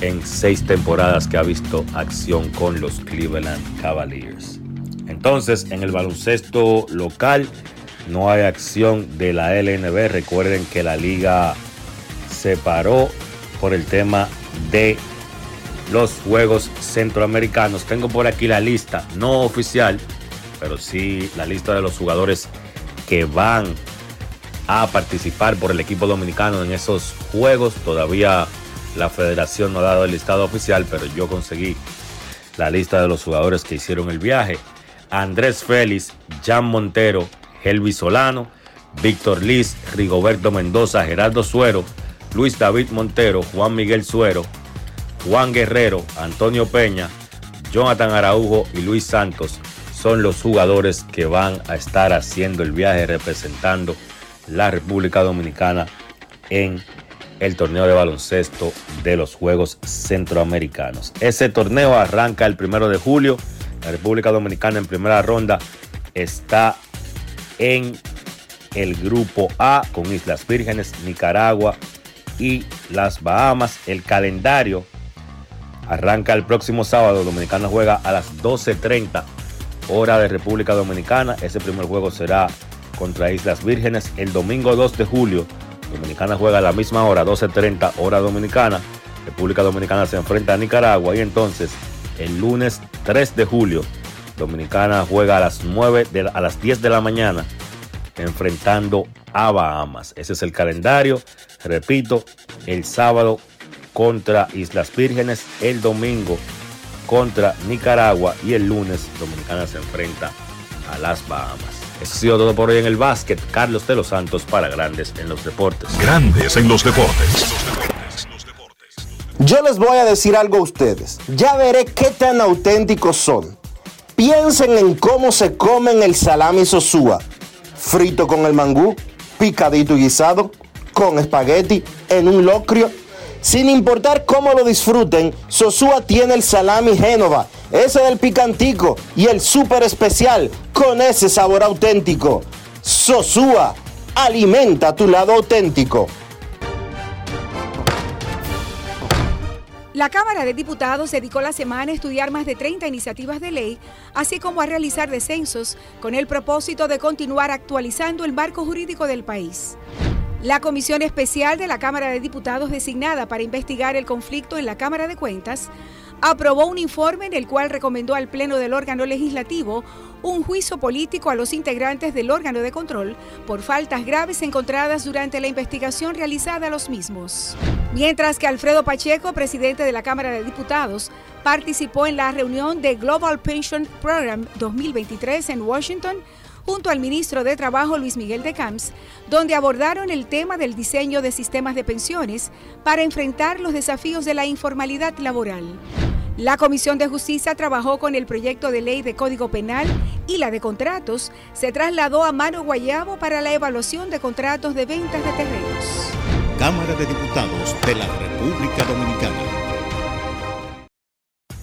en 6 temporadas que ha visto acción con los Cleveland Cavaliers. Entonces, en el baloncesto local no hay acción de la LNB. Recuerden que la liga se paró por el tema de los Juegos Centroamericanos. Tengo por aquí la lista, no oficial, pero sí la lista de los jugadores que van a participar por el equipo dominicano en esos Juegos. Todavía la federación no ha dado el listado oficial, pero yo conseguí la lista de los jugadores que hicieron el viaje. Andrés Félix, Jan Montero, Helvi Solano, Víctor Liz, Rigoberto Mendoza, Gerardo Suero, Luis David Montero, Juan Miguel Suero, Juan Guerrero, Antonio Peña, Jonathan Araujo y Luis Santos son los jugadores que van a estar haciendo el viaje representando la República Dominicana en el torneo de baloncesto de los Juegos Centroamericanos. Ese torneo arranca el primero de julio. La República Dominicana en primera ronda está en el grupo A con Islas Vírgenes, Nicaragua, y las Bahamas. El calendario arranca el próximo sábado. Dominicana juega a las 12.30 hora de República Dominicana. Ese primer juego será contra Islas Vírgenes. El domingo 2 de julio, Dominicana juega a la misma hora, 12.30 hora dominicana. República Dominicana se enfrenta a Nicaragua y entonces el lunes 3 de julio, Dominicana juega a las 9 de, a las 10 de la mañana enfrentando a Bahamas. Ese es el calendario. Repito, el sábado contra Islas Vírgenes, el domingo contra Nicaragua y el lunes Dominicana se enfrenta a las Bahamas. Eso ha sido todo por hoy en el básquet. Carlos de los Santos para Grandes en los Deportes. Grandes en los Deportes. Yo les voy a decir algo a ustedes. Ya veré qué tan auténticos son. Piensen en cómo se comen el salami sosúa. Frito con el mangú, picadito y guisado, con espagueti, en un locrio. Sin importar cómo lo disfruten, Sosúa tiene el salami Génova, ese del picantico y el súper especial con ese sabor auténtico. Sosúa, alimenta tu lado auténtico. La Cámara de Diputados dedicó la semana a estudiar más de 30 iniciativas de ley, así como a realizar descensos, con el propósito de continuar actualizando el marco jurídico del país. La Comisión Especial de la Cámara de Diputados designada para investigar el conflicto en la Cámara de Cuentas aprobó un informe en el cual recomendó al Pleno del órgano legislativo un juicio político a los integrantes del órgano de control por faltas graves encontradas durante la investigación realizada a los mismos. Mientras que Alfredo Pacheco, presidente de la Cámara de Diputados, participó en la reunión de Global Pension Program 2023 en Washington, junto al ministro de Trabajo Luis Miguel de Camps, donde abordaron el tema del diseño de sistemas de pensiones para enfrentar los desafíos de la informalidad laboral. La Comisión de Justicia trabajó con el proyecto de ley de Código Penal y la de contratos se trasladó a Mano Guayabo para la evaluación de contratos de ventas de terrenos. Cámara de Diputados de la República Dominicana.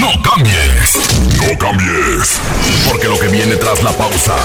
No cambies, no cambies, porque lo que viene tras la pausa